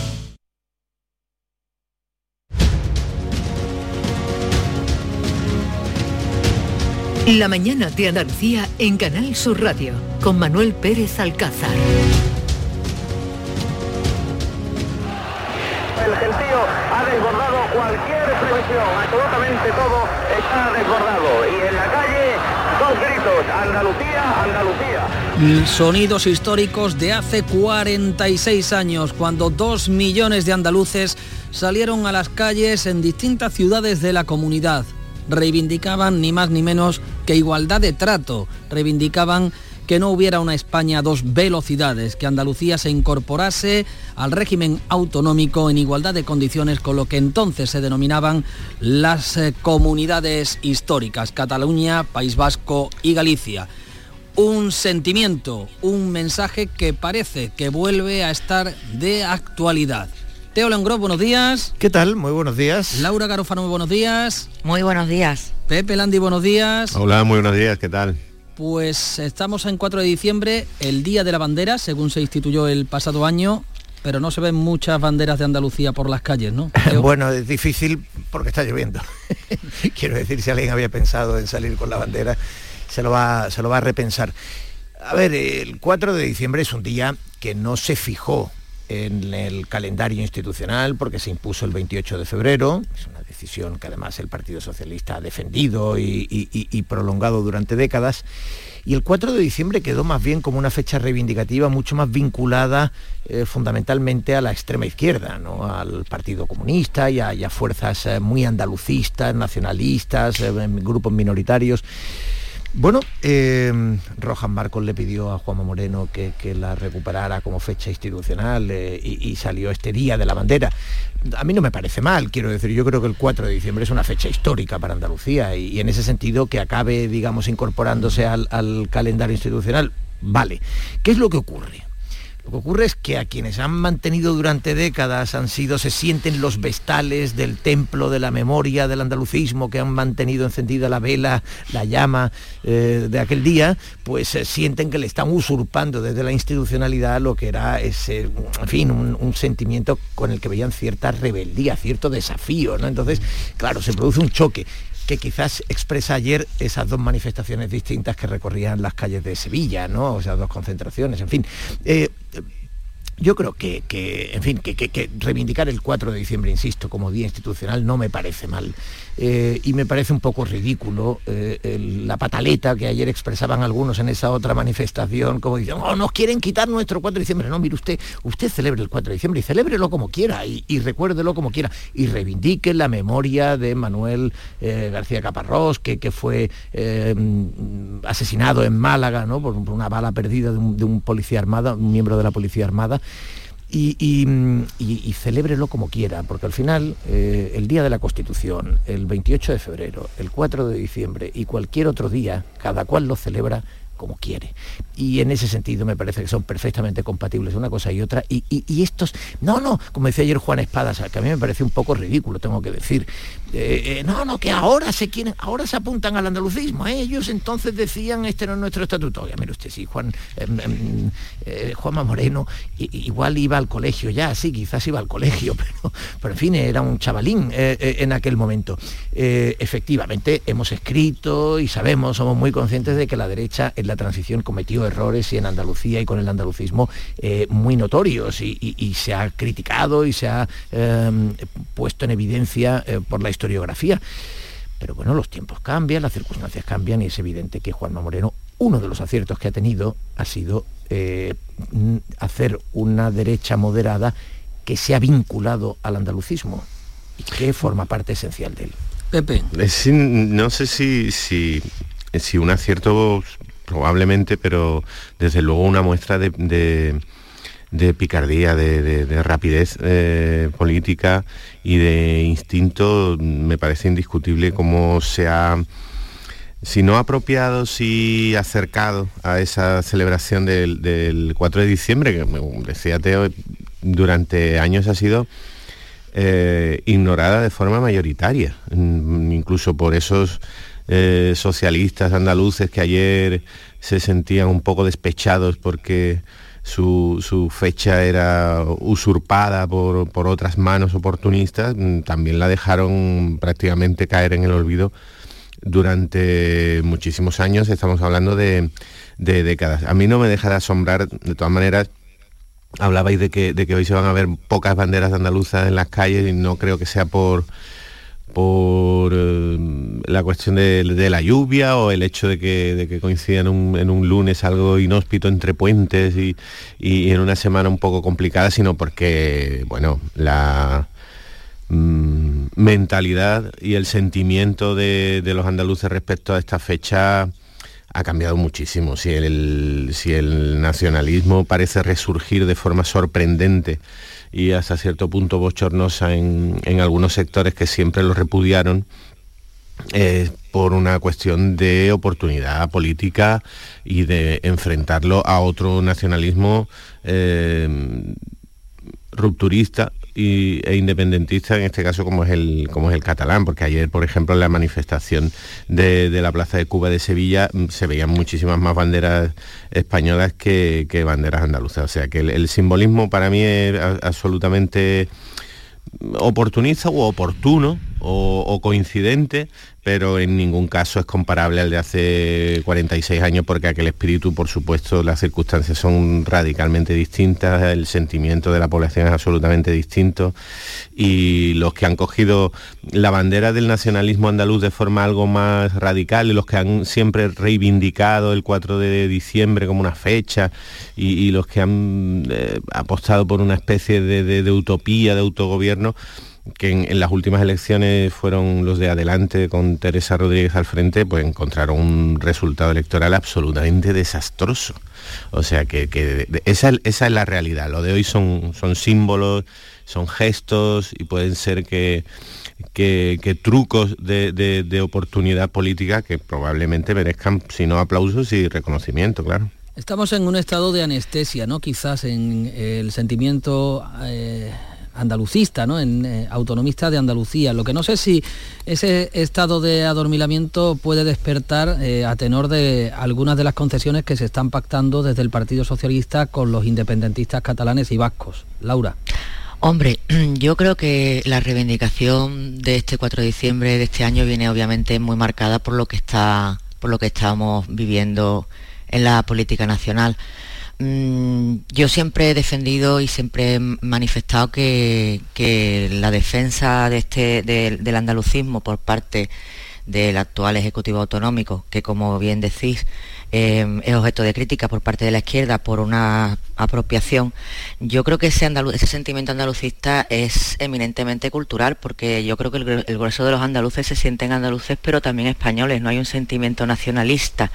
La mañana de Andalucía en Canal Sur Radio con Manuel Pérez Alcázar. El gentío ha desbordado cualquier previsión, absolutamente todo está desbordado y en la calle dos gritos, Andalucía, Andalucía. Sonidos históricos de hace 46 años, cuando dos millones de andaluces salieron a las calles en distintas ciudades de la comunidad reivindicaban ni más ni menos que igualdad de trato, reivindicaban que no hubiera una España a dos velocidades, que Andalucía se incorporase al régimen autonómico en igualdad de condiciones con lo que entonces se denominaban las eh, comunidades históricas, Cataluña, País Vasco y Galicia. Un sentimiento, un mensaje que parece que vuelve a estar de actualidad. Teo Lengró, buenos días. ¿Qué tal? Muy buenos días. Laura Garofano, muy buenos días. Muy buenos días. Pepe Landi, buenos días. Hola, muy buenos días, ¿qué tal? Pues estamos en 4 de diciembre, el Día de la Bandera, según se instituyó el pasado año, pero no se ven muchas banderas de Andalucía por las calles, ¿no? bueno, es difícil porque está lloviendo. Quiero decir, si alguien había pensado en salir con la bandera, se lo va, se lo va a repensar. A ver, el 4 de diciembre es un día que no se fijó en el calendario institucional porque se impuso el 28 de febrero, es una decisión que además el Partido Socialista ha defendido y, prolongado durante décadas, y el 4 de diciembre quedó más bien como una fecha reivindicativa mucho más vinculada eh, fundamentalmente a la extrema izquierda, ¿no? al Partido Comunista y a, fuerzas eh, muy andalucistas, nacionalistas, eh, grupos minoritarios. Bueno, eh, Marcos le pidió a Juanma Moreno que, la recuperara como fecha institucional eh, y, salió este día de la bandera. A mí no me parece mal, quiero decir, yo creo que el 4 de diciembre es una fecha histórica para Andalucía y, en ese sentido que acabe, digamos, incorporándose al calendario institucional, vale. ¿Qué es lo que ocurre? Lo que ocurre es que a quienes han mantenido durante décadas han sido, se sienten los vestales del templo de la memoria del andalucismo, que han mantenido encendida la vela, la llama eh, de aquel día, pues se sienten que le están usurpando desde la institucionalidad lo que era ese, en fin, un, sentimiento con el que veían cierta rebeldía, cierto desafío, ¿no? Entonces, claro, se produce un choque que quizás expresa ayer esas dos manifestaciones distintas que recorrían las calles de Sevilla, ¿no? O sea, dos concentraciones, en fin. Eh, yo creo que, en fin, que, reivindicar el 4 de diciembre, insisto, como día institucional no me parece mal. Eh, y me parece un poco ridículo eh, la pataleta que ayer expresaban algunos en esa otra manifestación, como dicen, oh, nos quieren quitar nuestro 4 de diciembre. No, mire usted, usted celebre el 4 de diciembre y celébrelo como quiera y, recuérdelo como quiera y reivindique la memoria de Manuel eh, García Caparrós, que, que fue asesinado en Málaga ¿no? por, una bala perdida de un, de un policía armada, un miembro de la policía armada y, celébrelo como quiera, porque al final eh, el día de la Constitución, el 28 de febrero, el 4 de diciembre y cualquier otro día, cada cual lo celebra como quiere. Y en ese sentido me parece que son perfectamente compatibles una cosa y otra. Y, estos, no, no, como decía ayer Juan Espadas, que a mí me parece un poco ridículo, tengo que decir. Eh, eh, no, no, que ahora se quieren, ahora se apuntan al andalucismo. ¿eh? Ellos entonces decían, este no es nuestro estatuto. Ya mire usted, sí, Juan, em, em, Juanma Moreno igual iba al colegio ya, sí, quizás iba al colegio, pero, pero en fin, era un chavalín en aquel momento. efectivamente, hemos escrito y sabemos, somos muy conscientes de que la derecha en la transición cometió errores y en Andalucía y con el andalucismo muy notorios y, se ha criticado y se ha em, puesto en evidencia por la historia historiografía. Pero bueno, los tiempos cambian, las circunstancias cambian y es evidente que Juanma Moreno, uno de los aciertos que ha tenido ha sido eh, hacer una derecha moderada que se ha vinculado al andalucismo y que forma parte esencial de él. Pepe. no sé si, si, si un acierto probablemente, pero desde luego una muestra de de picardía, de, rapidez eh, política y de instinto, me parece indiscutible cómo se ha, si no apropiado, si acercado a esa celebración del, 4 de diciembre, que decía Teo, durante años ha sido eh, ignorada de forma mayoritaria, mm, incluso por esos eh, socialistas andaluces que ayer se sentían un poco despechados porque su, fecha era usurpada por, otras manos oportunistas, mm, también la dejaron prácticamente caer en el olvido durante muchísimos años, estamos hablando de, décadas. A mí no me deja de asombrar, de todas maneras, hablabais de que, de que hoy se van a ver pocas banderas andaluzas en las calles y no creo que sea por por eh, la cuestión de, la lluvia o el hecho de que, de que coincidan en un lunes algo inhóspito entre puentes y, en una semana un poco complicada, sino porque, bueno, la mm, mentalidad y el sentimiento de, los andaluces respecto a esta fecha ha cambiado muchísimo. Si el, si el nacionalismo parece resurgir de forma sorprendente y hasta cierto punto bochornosa en, algunos sectores que siempre lo repudiaron, eh, por una cuestión de oportunidad política y de enfrentarlo a otro nacionalismo eh, rupturista e independentista, en este caso como es el, como es el catalán, porque ayer, por ejemplo, en la manifestación de, la Plaza de Cuba de Sevilla mm, se veían muchísimas más banderas españolas que, banderas andaluzas. O sea que el simbolismo para mí es absolutamente oportunista u oportuno o, coincidente, pero en ningún caso es comparable al de hace 46 años porque aquel espíritu, por supuesto, las circunstancias son radicalmente distintas, el sentimiento de la población es absolutamente distinto y los que han cogido la bandera del nacionalismo andaluz de forma algo más radical y los que han siempre reivindicado el 4 de diciembre como una fecha y, los que han eh, apostado por una especie de utopía, de autogobierno, que en, las últimas elecciones fueron los de adelante con Teresa Rodríguez al frente, pues encontraron un resultado electoral absolutamente desastroso. O sea que, esa, esa, es la realidad. Lo de hoy son, son símbolos, son gestos y pueden ser que, que, trucos de, de, oportunidad política que probablemente merezcan, si no aplausos y reconocimiento, claro. Estamos en un estado de anestesia, ¿no? Quizás en el sentimiento eh, andalucista, ¿no? en eh, autonomista de Andalucía. Lo que no sé si ese estado de adormilamiento puede despertar eh, a tenor de algunas de las concesiones que se están pactando desde el Partido Socialista con los independentistas catalanes y vascos. Laura. Hombre, yo creo que la reivindicación de este 4 de diciembre de este año viene obviamente muy marcada por lo que está por lo que estamos viviendo en la política nacional. Mm, yo siempre he defendido y siempre he manifestado que, la defensa de este, del andalucismo por parte del actual Ejecutivo Autonómico, que como bien decís, eh, es objeto de crítica por parte de la izquierda por una apropiación. Yo creo que ese, ese sentimiento andalucista es eminentemente cultural, porque yo creo que el, el grueso de los andaluces se sienten andaluces, pero también españoles, no hay un sentimiento nacionalista.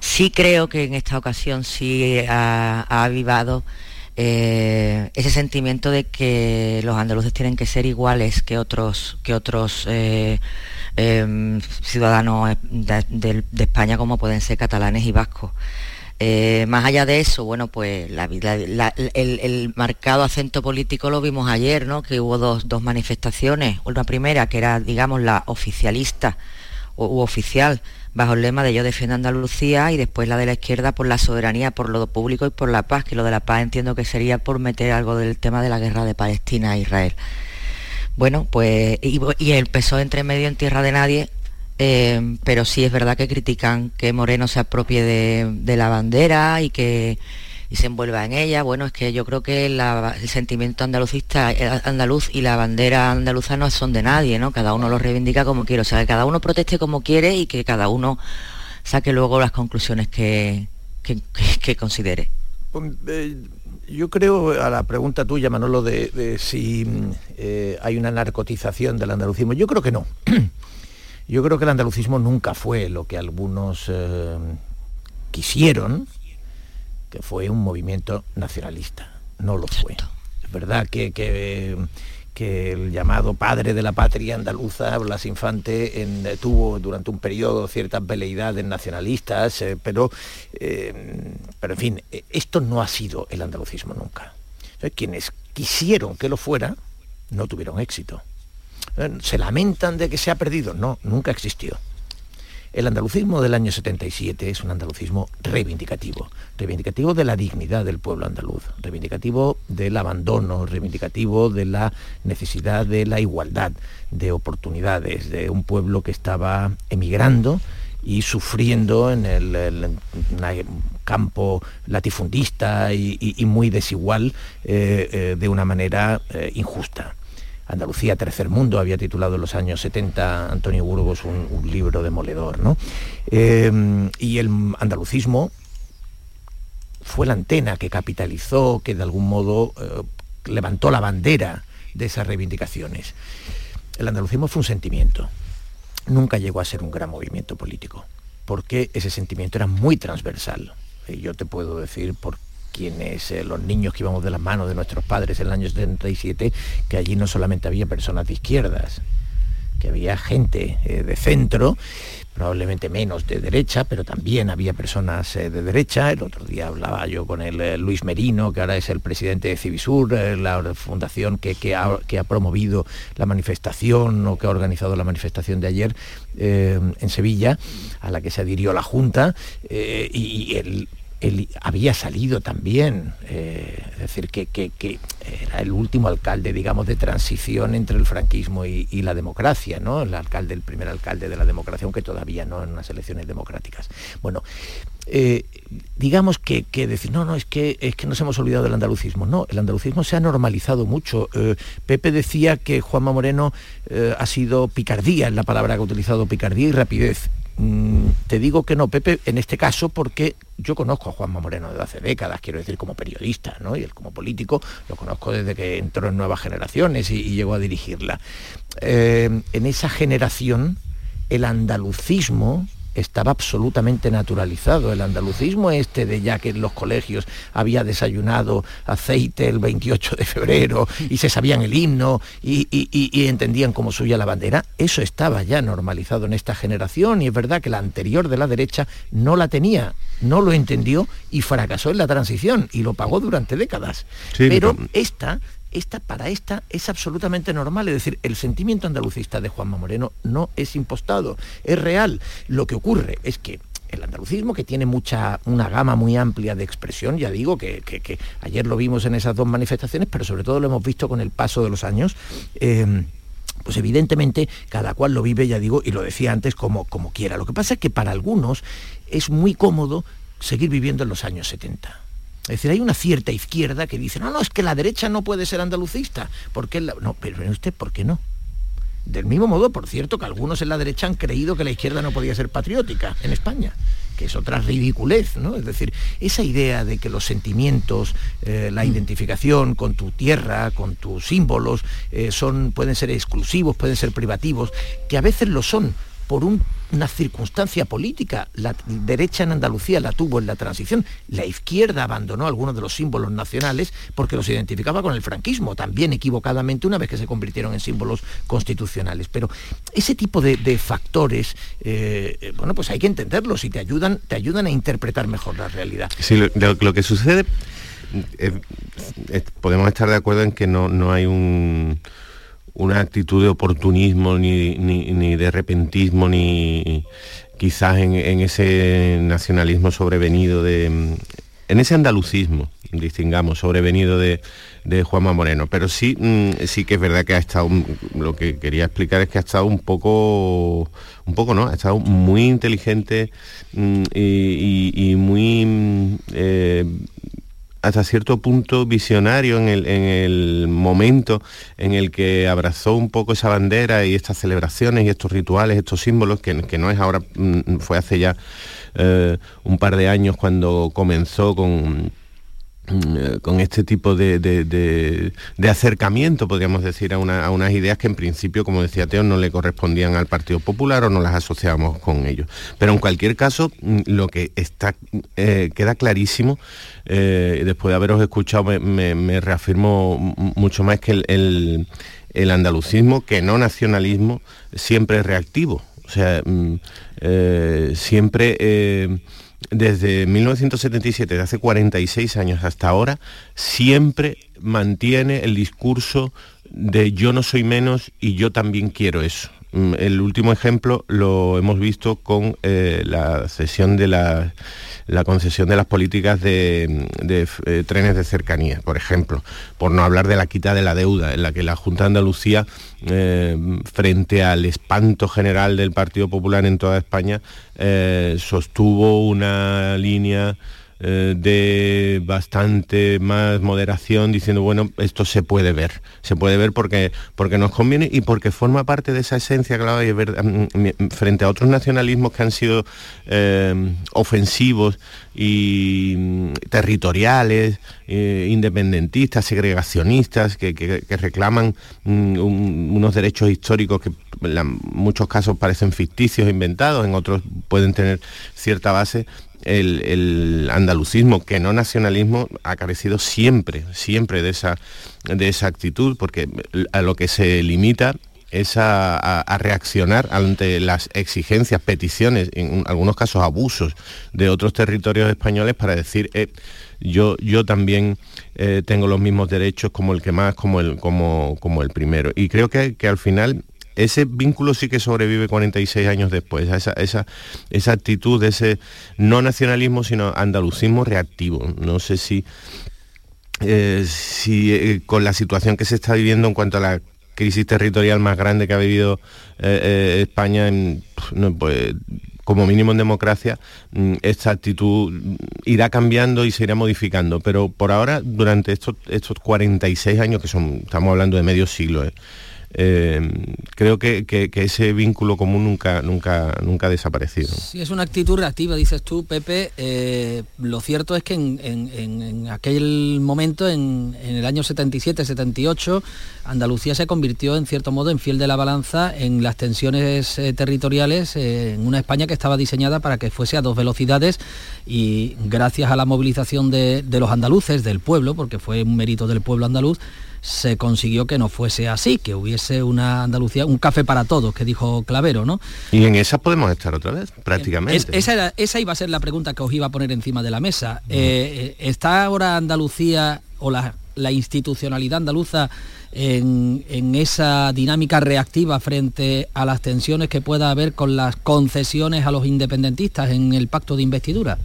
Sí creo que en esta ocasión sí ha, avivado eh, ese sentimiento de que los andaluces tienen que ser iguales que otros, que otros eh, em, ciudadanos de, España como pueden ser catalanes y vascos. Eh, más allá de eso, bueno, pues el, marcado acento político lo vimos ayer, ¿no? Que hubo dos, dos manifestaciones. Una primera que era, digamos, la oficialista u oficial bajo el lema de yo defiendo Andalucía y después la de la izquierda por la soberanía, por lo público y por la paz, que lo de la paz entiendo que sería por meter algo del tema de la guerra de Palestina e Israel. Bueno, pues y, el PSOE entre medio en tierra de nadie, eh, pero sí es verdad que critican que Moreno se apropie de la bandera y que y se envuelva en ella. Bueno, es que yo creo que el sentimiento andalucista, eh, andaluz y la bandera andaluza no son de nadie, ¿no? Cada uno lo reivindica como quiere, o sea, cada uno proteste como quiere y que cada uno saque luego las conclusiones que, que, considere. Pues, eh, yo creo a la pregunta tuya, Manolo, de, si eh, hay una narcotización del andalucismo. Yo creo que no. Yo creo que el andalucismo nunca fue lo que algunos quisieron, que fue un movimiento nacionalista, no lo fue. Es verdad que, que, el llamado padre de la patria andaluza, Blas Infante, en, tuvo durante un periodo ciertas veleidades nacionalistas, eh, pero, eh, pero en fin, esto no ha sido el andalucismo nunca. Quienes quisieron que lo fuera, no tuvieron éxito. ¿Se lamentan de que se ha perdido? No, nunca existió. El andalucismo del año 77 es un andalucismo reivindicativo, reivindicativo de la dignidad del pueblo andaluz, reivindicativo del abandono, reivindicativo de la necesidad de la igualdad, de oportunidades, de un pueblo que estaba emigrando y sufriendo en el, campo latifundista y, muy desigual eh, eh, de una manera eh, injusta. Andalucía Tercer Mundo, había titulado en los años 70 Antonio Burgos un, libro demoledor. ¿no? Eh, y el andalucismo fue la antena que capitalizó, que de algún modo eh, levantó la bandera de esas reivindicaciones. El andalucismo fue un sentimiento, nunca llegó a ser un gran movimiento político, porque ese sentimiento era muy transversal. Y yo te puedo decir por quienes, eh, los niños que íbamos de las manos de nuestros padres en el año 77, que allí no solamente había personas de izquierdas, que había gente eh, de centro, probablemente menos de derecha, pero también había personas eh, de derecha. El otro día hablaba yo con el Luis Merino, que ahora es el presidente de Civisur, la fundación que, ha, promovido la manifestación o que ha organizado la manifestación de ayer en Sevilla, a la que se adhirió la Junta, y el había salido también, eh, es decir, que, era el último alcalde, digamos, de transición entre el franquismo y, la democracia, ¿no? El alcalde, el primer alcalde de la democracia, aunque todavía no en unas elecciones democráticas. Bueno, eh, digamos que, decir, no, no, es que, es que nos hemos olvidado del andalucismo. No, el andalucismo se ha normalizado mucho. Eh, Pepe decía que Juanma Moreno ha sido picardía, es la palabra que ha utilizado, picardía y rapidez. Mm, te digo que no, Pepe, en este caso, porque yo conozco a Juanma Moreno desde hace décadas, quiero decir, como periodista, ¿no? Y él como político lo conozco desde que entró en nuevas generaciones y, llegó a dirigirla. Eh, en esa generación, el andalucismo estaba absolutamente naturalizado. El andalucismo este de ya que en los colegios había desayunado aceite el 28 de febrero y se sabían el himno y, entendían cómo subía la bandera, eso estaba ya normalizado en esta generación y es verdad que la anterior de la derecha no la tenía, no lo entendió y fracasó en la transición y lo pagó durante décadas. pero esta esta, para esta es absolutamente normal. Es decir, el sentimiento andalucista de Juanma Moreno no es impostado, es real. Lo que ocurre es que el andalucismo, que tiene mucha, una gama muy amplia de expresión, ya digo que, ayer lo vimos en esas dos manifestaciones, pero sobre todo lo hemos visto con el paso de los años. Eh, pues evidentemente cada cual lo vive, ya digo, y lo decía antes, como, como quiera. Lo que pasa es que para algunos es muy cómodo seguir viviendo en los años 70 es decir, hay una cierta izquierda que dice, no, no, es que la derecha no puede ser andalucista. porque No, pero usted, ¿por qué no? Del mismo modo, por cierto, que algunos en la derecha han creído que la izquierda no podía ser patriótica en España que es otra ridiculez, ¿no? Es decir, esa idea de que los sentimientos, eh, la identificación con tu tierra, con tus símbolos, eh, son, pueden ser exclusivos, pueden ser privativos, que a veces lo son, por una circunstancia política. La derecha en Andalucía la tuvo en la transición. La izquierda abandonó algunos de los símbolos nacionales porque los identificaba con el franquismo, también equivocadamente una vez que se convirtieron en símbolos constitucionales. Pero ese tipo de, factores, eh, bueno, pues hay que entenderlos y te ayudan, te ayudan a interpretar mejor la realidad. Sí, lo, que sucede, eh, podemos estar de acuerdo en que no, no hay un una actitud de oportunismo ni, de repentismo ni quizás en, ese nacionalismo sobrevenido de en ese andalucismo distingamos sobrevenido de, de Juanma Moreno. Pero sí mm, sí que es verdad que ha estado lo que quería explicar es que ha estado un poco un poco no ha estado muy inteligente mm, y, muy mm, eh, hasta cierto punto visionario en el, momento en el que abrazó un poco esa bandera y estas celebraciones y estos rituales, estos símbolos, que, no es ahora, mm, fue hace ya eh, un par de años cuando comenzó con con este tipo de, acercamiento, podríamos decir, a, unas ideas que en principio, como decía Teo, no le correspondían al Partido Popular o no las asociábamos con ellos. Pero en cualquier caso, mm, lo que está, eh, queda clarísimo, eh, después de haberos escuchado, me, reafirmo mucho más que el, andalucismo, que no nacionalismo, siempre es reactivo. O sea, mm, eh, siempre desde 1977, de hace 46 años hasta ahora, siempre mantiene el discurso de yo no soy menos y yo también quiero eso. Mm, el último ejemplo lo hemos visto con eh, la cesión de la, concesión de las políticas de, eh, trenes de cercanía, por ejemplo, por no hablar de la quita de la deuda, en la que la Junta de Andalucía, eh, frente al espanto general del Partido Popular en toda España, sostuvo una línea eh, de bastante más moderación diciendo bueno esto se puede ver se puede ver porque porque nos conviene y porque forma parte de esa esencia claro y mm, mm, frente a otros nacionalismos que han sido eh, ofensivos y mm, territoriales eh, independentistas segregacionistas que, reclaman unos derechos históricos que en muchos casos parecen ficticios inventados en otros pueden tener cierta base. El, andalucismo, que no nacionalismo, ha carecido siempre, siempre de esa, de esa actitud, porque a lo que se limita es a, reaccionar ante las exigencias, peticiones, en algunos casos abusos de otros territorios españoles para decir, eh, yo, yo también eh, tengo los mismos derechos como el que más, como el, como, como el primero. Y creo que, que al final ese vínculo sí que sobrevive 46 años después, esa, esa, esa actitud, ese no nacionalismo, sino andalucismo reactivo. No sé si, eh, si con la situación que se está viviendo en cuanto a la crisis territorial más grande que ha vivido eh, España en, pues, como mínimo en democracia, mm, esta actitud irá cambiando y se irá modificando. Pero por ahora, durante estos, estos 46 años, que son, estamos hablando de medio siglo, eh, creo que, ese vínculo común nunca, nunca, nunca ha desaparecido. Sí, es una actitud reactiva, dices tú, Pepe. Eh, lo cierto es que en, aquel momento, en, el año 77-78, Andalucía se convirtió en cierto modo en fiel de la balanza en las tensiones eh, territoriales en una España que estaba diseñada para que fuese a dos velocidades y gracias a la movilización de los andaluces, del pueblo, porque fue un mérito del pueblo andaluz, se consiguió que no fuese así, que hubiese una Andalucía, un café para todos, que dijo Clavero, ¿no? Y en esa podemos estar otra vez, prácticamente. esa, esa, iba a ser la pregunta que os iba a poner encima de la mesa. Eh, eh, ¿Está ahora Andalucía o la, institucionalidad andaluza en, en, esa dinámica reactiva frente a las tensiones que pueda haber con las concesiones a los independentistas en el pacto de investidura?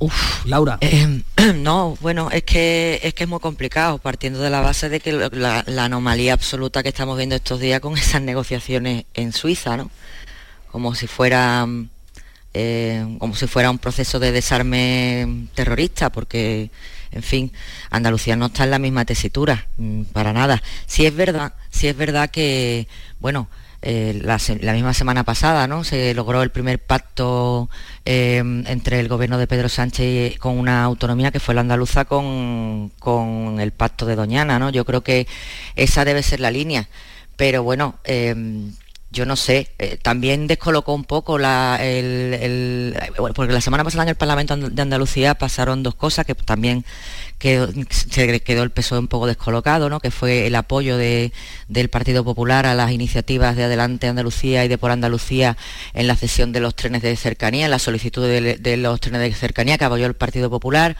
Uf, Laura. Eh, no, bueno, es que es que es muy complicado, partiendo de la base de que la, anomalía absoluta que estamos viendo estos días con esas negociaciones en Suiza, ¿no? Como si fuera eh, como si fuera un proceso de desarme terrorista, porque, en fin, Andalucía no está en la misma tesitura, mm, para nada. Si es verdad, si es verdad que, bueno, eh, la, misma semana pasada ¿no? se logró el primer pacto eh, entre el gobierno de Pedro Sánchez con una autonomía que fue la andaluza con, el pacto de Doñana. ¿no? Yo creo que esa debe ser la línea. Pero bueno, eh, yo no sé, también descolocó un poco la, porque la semana pasada en el Parlamento de Andalucía pasaron dos cosas que también que se quedó el peso un poco descolocado, ¿no? que fue el apoyo del Partido Popular a las iniciativas de Adelante Andalucía y de Por Andalucía en la cesión de los trenes de cercanía, en la solicitud de, los trenes de cercanía que apoyó el Partido Popular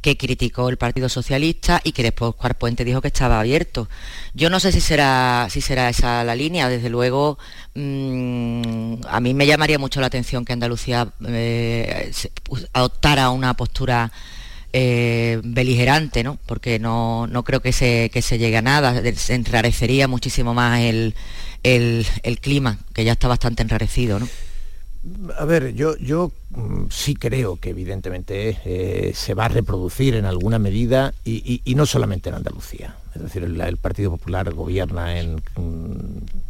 que criticó el Partido Socialista y que después Cuarpuente dijo que estaba abierto. Yo no sé si será, si será esa la línea, desde luego mm, a mí me llamaría mucho la atención que Andalucía eh, adoptara una postura eh, beligerante, ¿no? Porque no, creo que se, que se llegue a nada, se enrarecería muchísimo más el, el, clima, que ya está bastante enrarecido, ¿no? A ver, yo, yo mm, sí creo que evidentemente eh, se va a reproducir en alguna medida y, no solamente en Andalucía. Es decir, el, Partido Popular gobierna en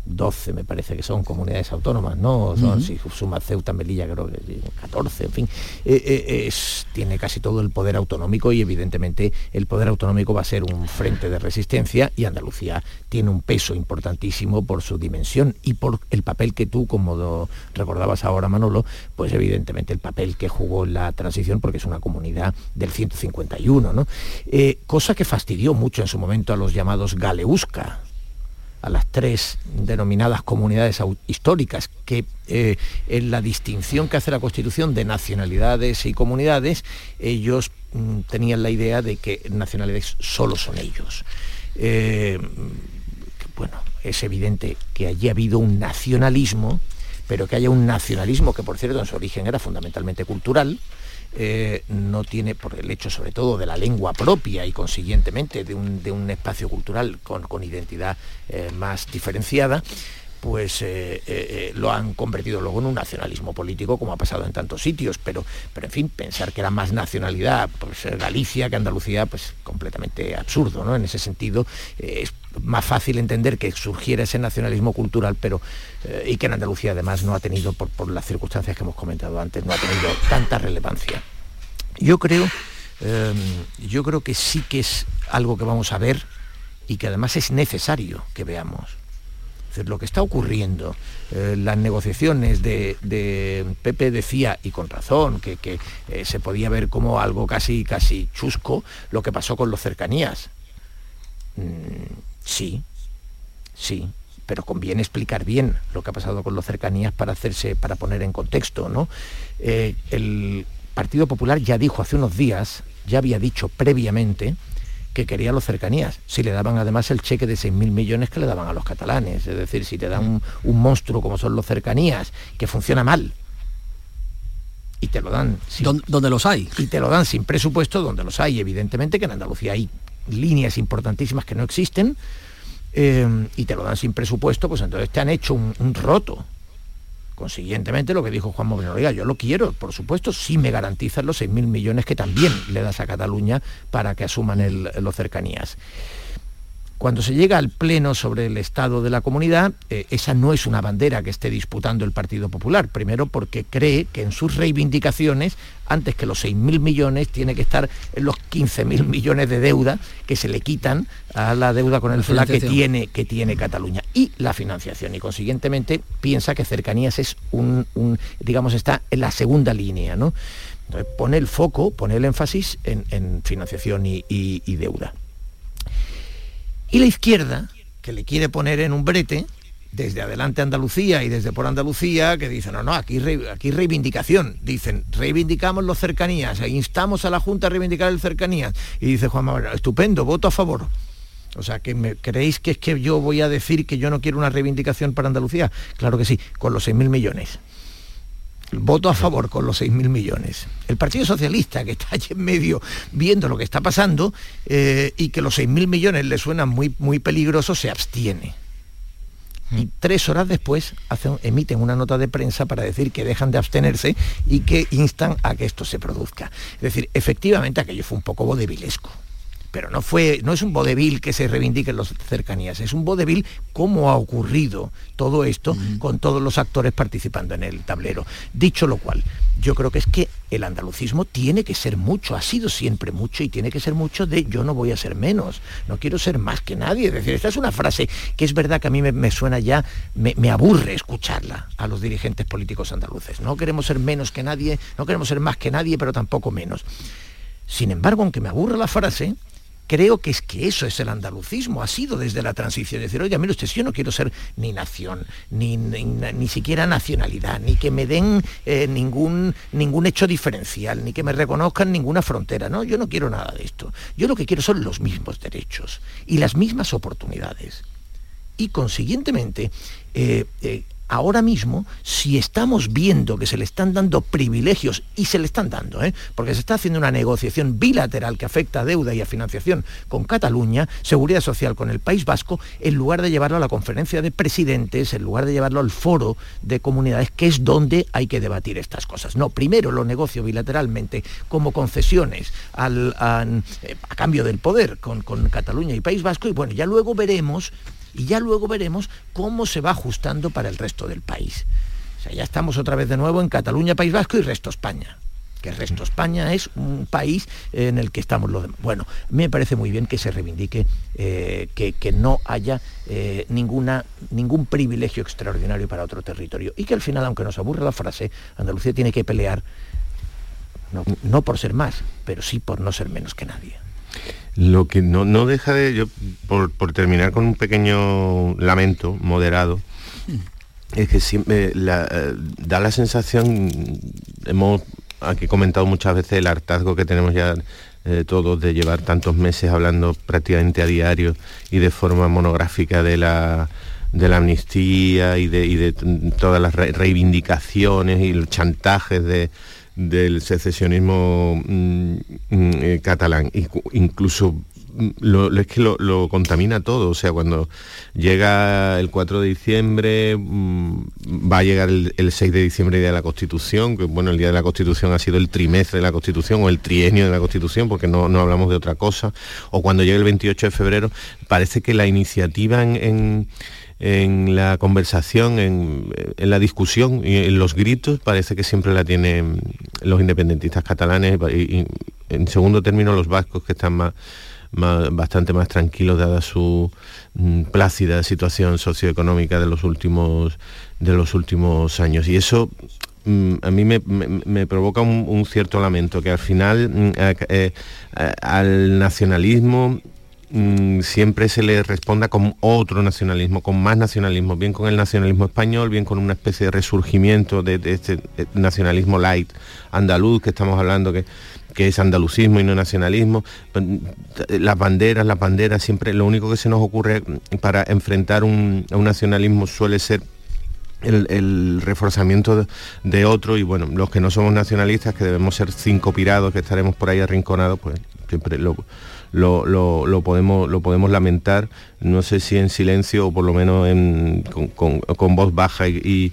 12, me parece que son comunidades autónomas, ¿no? Si suma Ceuta, Melilla, creo que 14, en fin. Eh, eh, tiene casi todo el poder autonómico y evidentemente el poder autonómico va a ser un frente de resistencia y Andalucía tiene un peso importantísimo por su dimensión y por el papel que tú, como recordabas ahora Manolo, pues evidentemente el papel que jugó en la transición porque es una comunidad del 151, ¿no? Eh, cosa que fastidió mucho en su momento a los llamados Galeusca, a las tres denominadas comunidades históricas, que eh, en la distinción que hace la Constitución de nacionalidades y comunidades, ellos mm, tenían la idea de que nacionalidades solo son ellos. Eh, bueno, es evidente que allí ha habido un nacionalismo, pero que haya un nacionalismo que por cierto en su origen era fundamentalmente cultural, eh, no tiene, por el hecho sobre todo de la lengua propia y consiguientemente de un, espacio cultural con, identidad eh, más diferenciada, pues eh, lo han convertido luego en un nacionalismo político como ha pasado en tantos sitios, pero, pero en fin, pensar que era más nacionalidad pues Galicia que Andalucía, pues completamente absurdo, ¿no? En ese sentido es más fácil entender que surgiera ese nacionalismo cultural, pero y que en Andalucía además no ha tenido, por, las circunstancias que hemos comentado antes, no ha tenido tanta relevancia. Yo creo, yo creo que sí que es algo que vamos a ver y que además es necesario que veamos lo que está ocurriendo, eh, las negociaciones de, Pepe decía, y con razón, que, eh, se podía ver como algo casi, casi chusco lo que pasó con los cercanías. Mm, sí, sí, pero conviene explicar bien lo que ha pasado con los cercanías para hacerse, para poner en contexto, ¿no? Eh, el Partido Popular ya dijo hace unos días, ya había dicho previamente, que quería los cercanías, si le daban además el cheque de 6.000 millones que le daban a los catalanes, es decir, si te dan un, monstruo como son los cercanías, que funciona mal, y te lo dan... donde los hay. Y te lo dan sin presupuesto, donde los hay, evidentemente, que en Andalucía hay líneas importantísimas que no existen, eh, y te lo dan sin presupuesto, pues entonces te han hecho un roto Consiguientemente, lo que dijo Juan Moreno, yo lo quiero, por supuesto, si me garantizan los 6.000 millones que también le das a Cataluña para que asuman los cercanías. Cuando se llega al pleno sobre el estado de la comunidad, eh, esa no es una bandera que esté disputando el Partido Popular. Primero porque cree que en sus reivindicaciones, antes que los 6.000 millones, tiene que estar en los 15.000 millones de deuda que se le quitan a la deuda con el FLA que tiene, que tiene Cataluña. Y la financiación. Y consiguientemente piensa que cercanías es un, digamos, está en la segunda línea. ¿no? pone el foco, pone el énfasis en, financiación y deuda. Y la izquierda, que le quiere poner en un brete, desde adelante Andalucía y desde por Andalucía, que dicen, no, no, aquí, aquí reivindicación. Dicen, reivindicamos los cercanías, instamos a la Junta a reivindicar el cercanías. Y dice Juan Manuel, estupendo, voto a favor. O sea, que me, ¿creéis que es que yo voy a decir que yo no quiero una reivindicación para Andalucía? Claro que sí, con los 6.000 millones voto a favor con los 6.000 millones. El Partido Socialista, que está allí en medio viendo lo que está pasando eh, y que los 6.000 millones le suenan muy, muy peligrosos, se abstiene. Mm. Y tres horas después emiten una nota de prensa para decir que dejan de abstenerse y que instan a que esto se produzca. Es decir, efectivamente aquello fue un poco bodevilesco pero no fue, no es un vodevil que se reivindique en las cercanías, es un vodevil cómo ha ocurrido todo esto con todos los actores participando en el tablero. Dicho lo cual, yo creo que es que el andalucismo tiene que ser mucho, ha sido siempre mucho y tiene que ser mucho de yo no voy a ser menos, no quiero ser más que nadie. Es decir, esta es una frase que es verdad que a mí me, suena ya, me, me, aburre escucharla a los dirigentes políticos andaluces. No queremos ser menos que nadie, no queremos ser más que nadie, pero tampoco menos. Sin embargo, aunque me aburre la frase, creo que es que eso es el andalucismo, ha sido desde la transición, decir, oye, mire usted, yo no quiero ser ni nación, ni, ni, siquiera nacionalidad, ni que me den eh, ningún, ningún hecho diferencial, ni que me reconozcan ninguna frontera, no, yo no quiero nada de esto. Yo lo que quiero son los mismos derechos y las mismas oportunidades. Y consiguientemente, eh, eh, ahora mismo, si estamos viendo que se le están dando privilegios, y se le están dando, ¿eh? porque se está haciendo una negociación bilateral que afecta a deuda y a financiación con Cataluña, seguridad social con el País Vasco, en lugar de llevarlo a la conferencia de presidentes, en lugar de llevarlo al foro de comunidades, que es donde hay que debatir estas cosas. No, primero lo negocio bilateralmente como concesiones a, cambio del poder con, con Cataluña y País Vasco, y bueno, ya luego veremos y ya luego veremos cómo se va ajustando para el resto del país. O sea, ya estamos otra vez de nuevo en Cataluña, País Vasco y resto España que el resto España es un país en el que estamos los demás. Bueno, me parece muy bien que se reivindique eh, que, no haya eh, ninguna, ningún privilegio extraordinario para otro territorio y que al final, aunque nos aburra la frase, Andalucía tiene que pelear, no por ser más, pero sí por no ser menos que nadie. Lo que no, deja de, yo por, terminar con un pequeño lamento moderado, es que siempre eh, da la sensación, hemos aquí comentado muchas veces el hartazgo que tenemos ya eh, todos de llevar tantos meses hablando prácticamente a diario y de forma monográfica de la de la amnistía y de, y de todas las reivindicaciones y los chantajes de, del secesionismo mm, mm, eh, catalán, incluso lo, es que lo, contamina todo, o sea, cuando llega el 4 de diciembre, mm, va a llegar el, 6 de diciembre, Día de la Constitución, que bueno, el Día de la Constitución ha sido el trimestre de la Constitución o el trienio de la Constitución, porque no, hablamos de otra cosa, o cuando llega el 28 de febrero, parece que la iniciativa en, la conversación, en, la discusión y en los gritos, parece que siempre la tienen los independentistas catalanes y en segundo término los vascos que están más bastante más tranquilo dada su mm, plácida situación socioeconómica de los últimos, de los últimos años. Y eso mm, a mí me, provoca un, cierto lamento, que al final mm, eh, al nacionalismo siempre se le responda con otro nacionalismo, con más nacionalismo, bien con el nacionalismo español, bien con una especie de resurgimiento de, este nacionalismo light andaluz que estamos hablando, que que es andalucismo y no nacionalismo. Las banderas, las banderas, siempre lo único que se nos ocurre para enfrentar un, un nacionalismo suele ser el, reforzamiento de, otro y bueno, los que no somos nacionalistas, que debemos ser cinco pirados, que estaremos por ahí arrinconados, pues siempre lo, lo, podemos, lo podemos lamentar, no sé si en silencio o por lo menos con, voz baja y,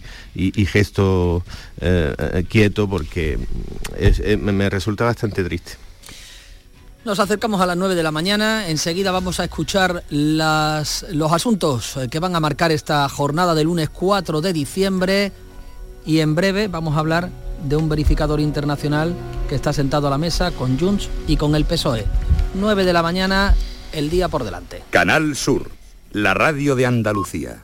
gesto eh, quieto, porque eh, me resulta bastante triste. Nos acercamos a las 9 de la mañana, enseguida vamos a escuchar las, los asuntos que van a marcar esta jornada del lunes 4 de diciembre y en breve vamos a hablar de un verificador internacional que está sentado a la mesa con Junts y con el PSOE. 9 de la mañana, el día por delante. Canal Sur, la radio de Andalucía.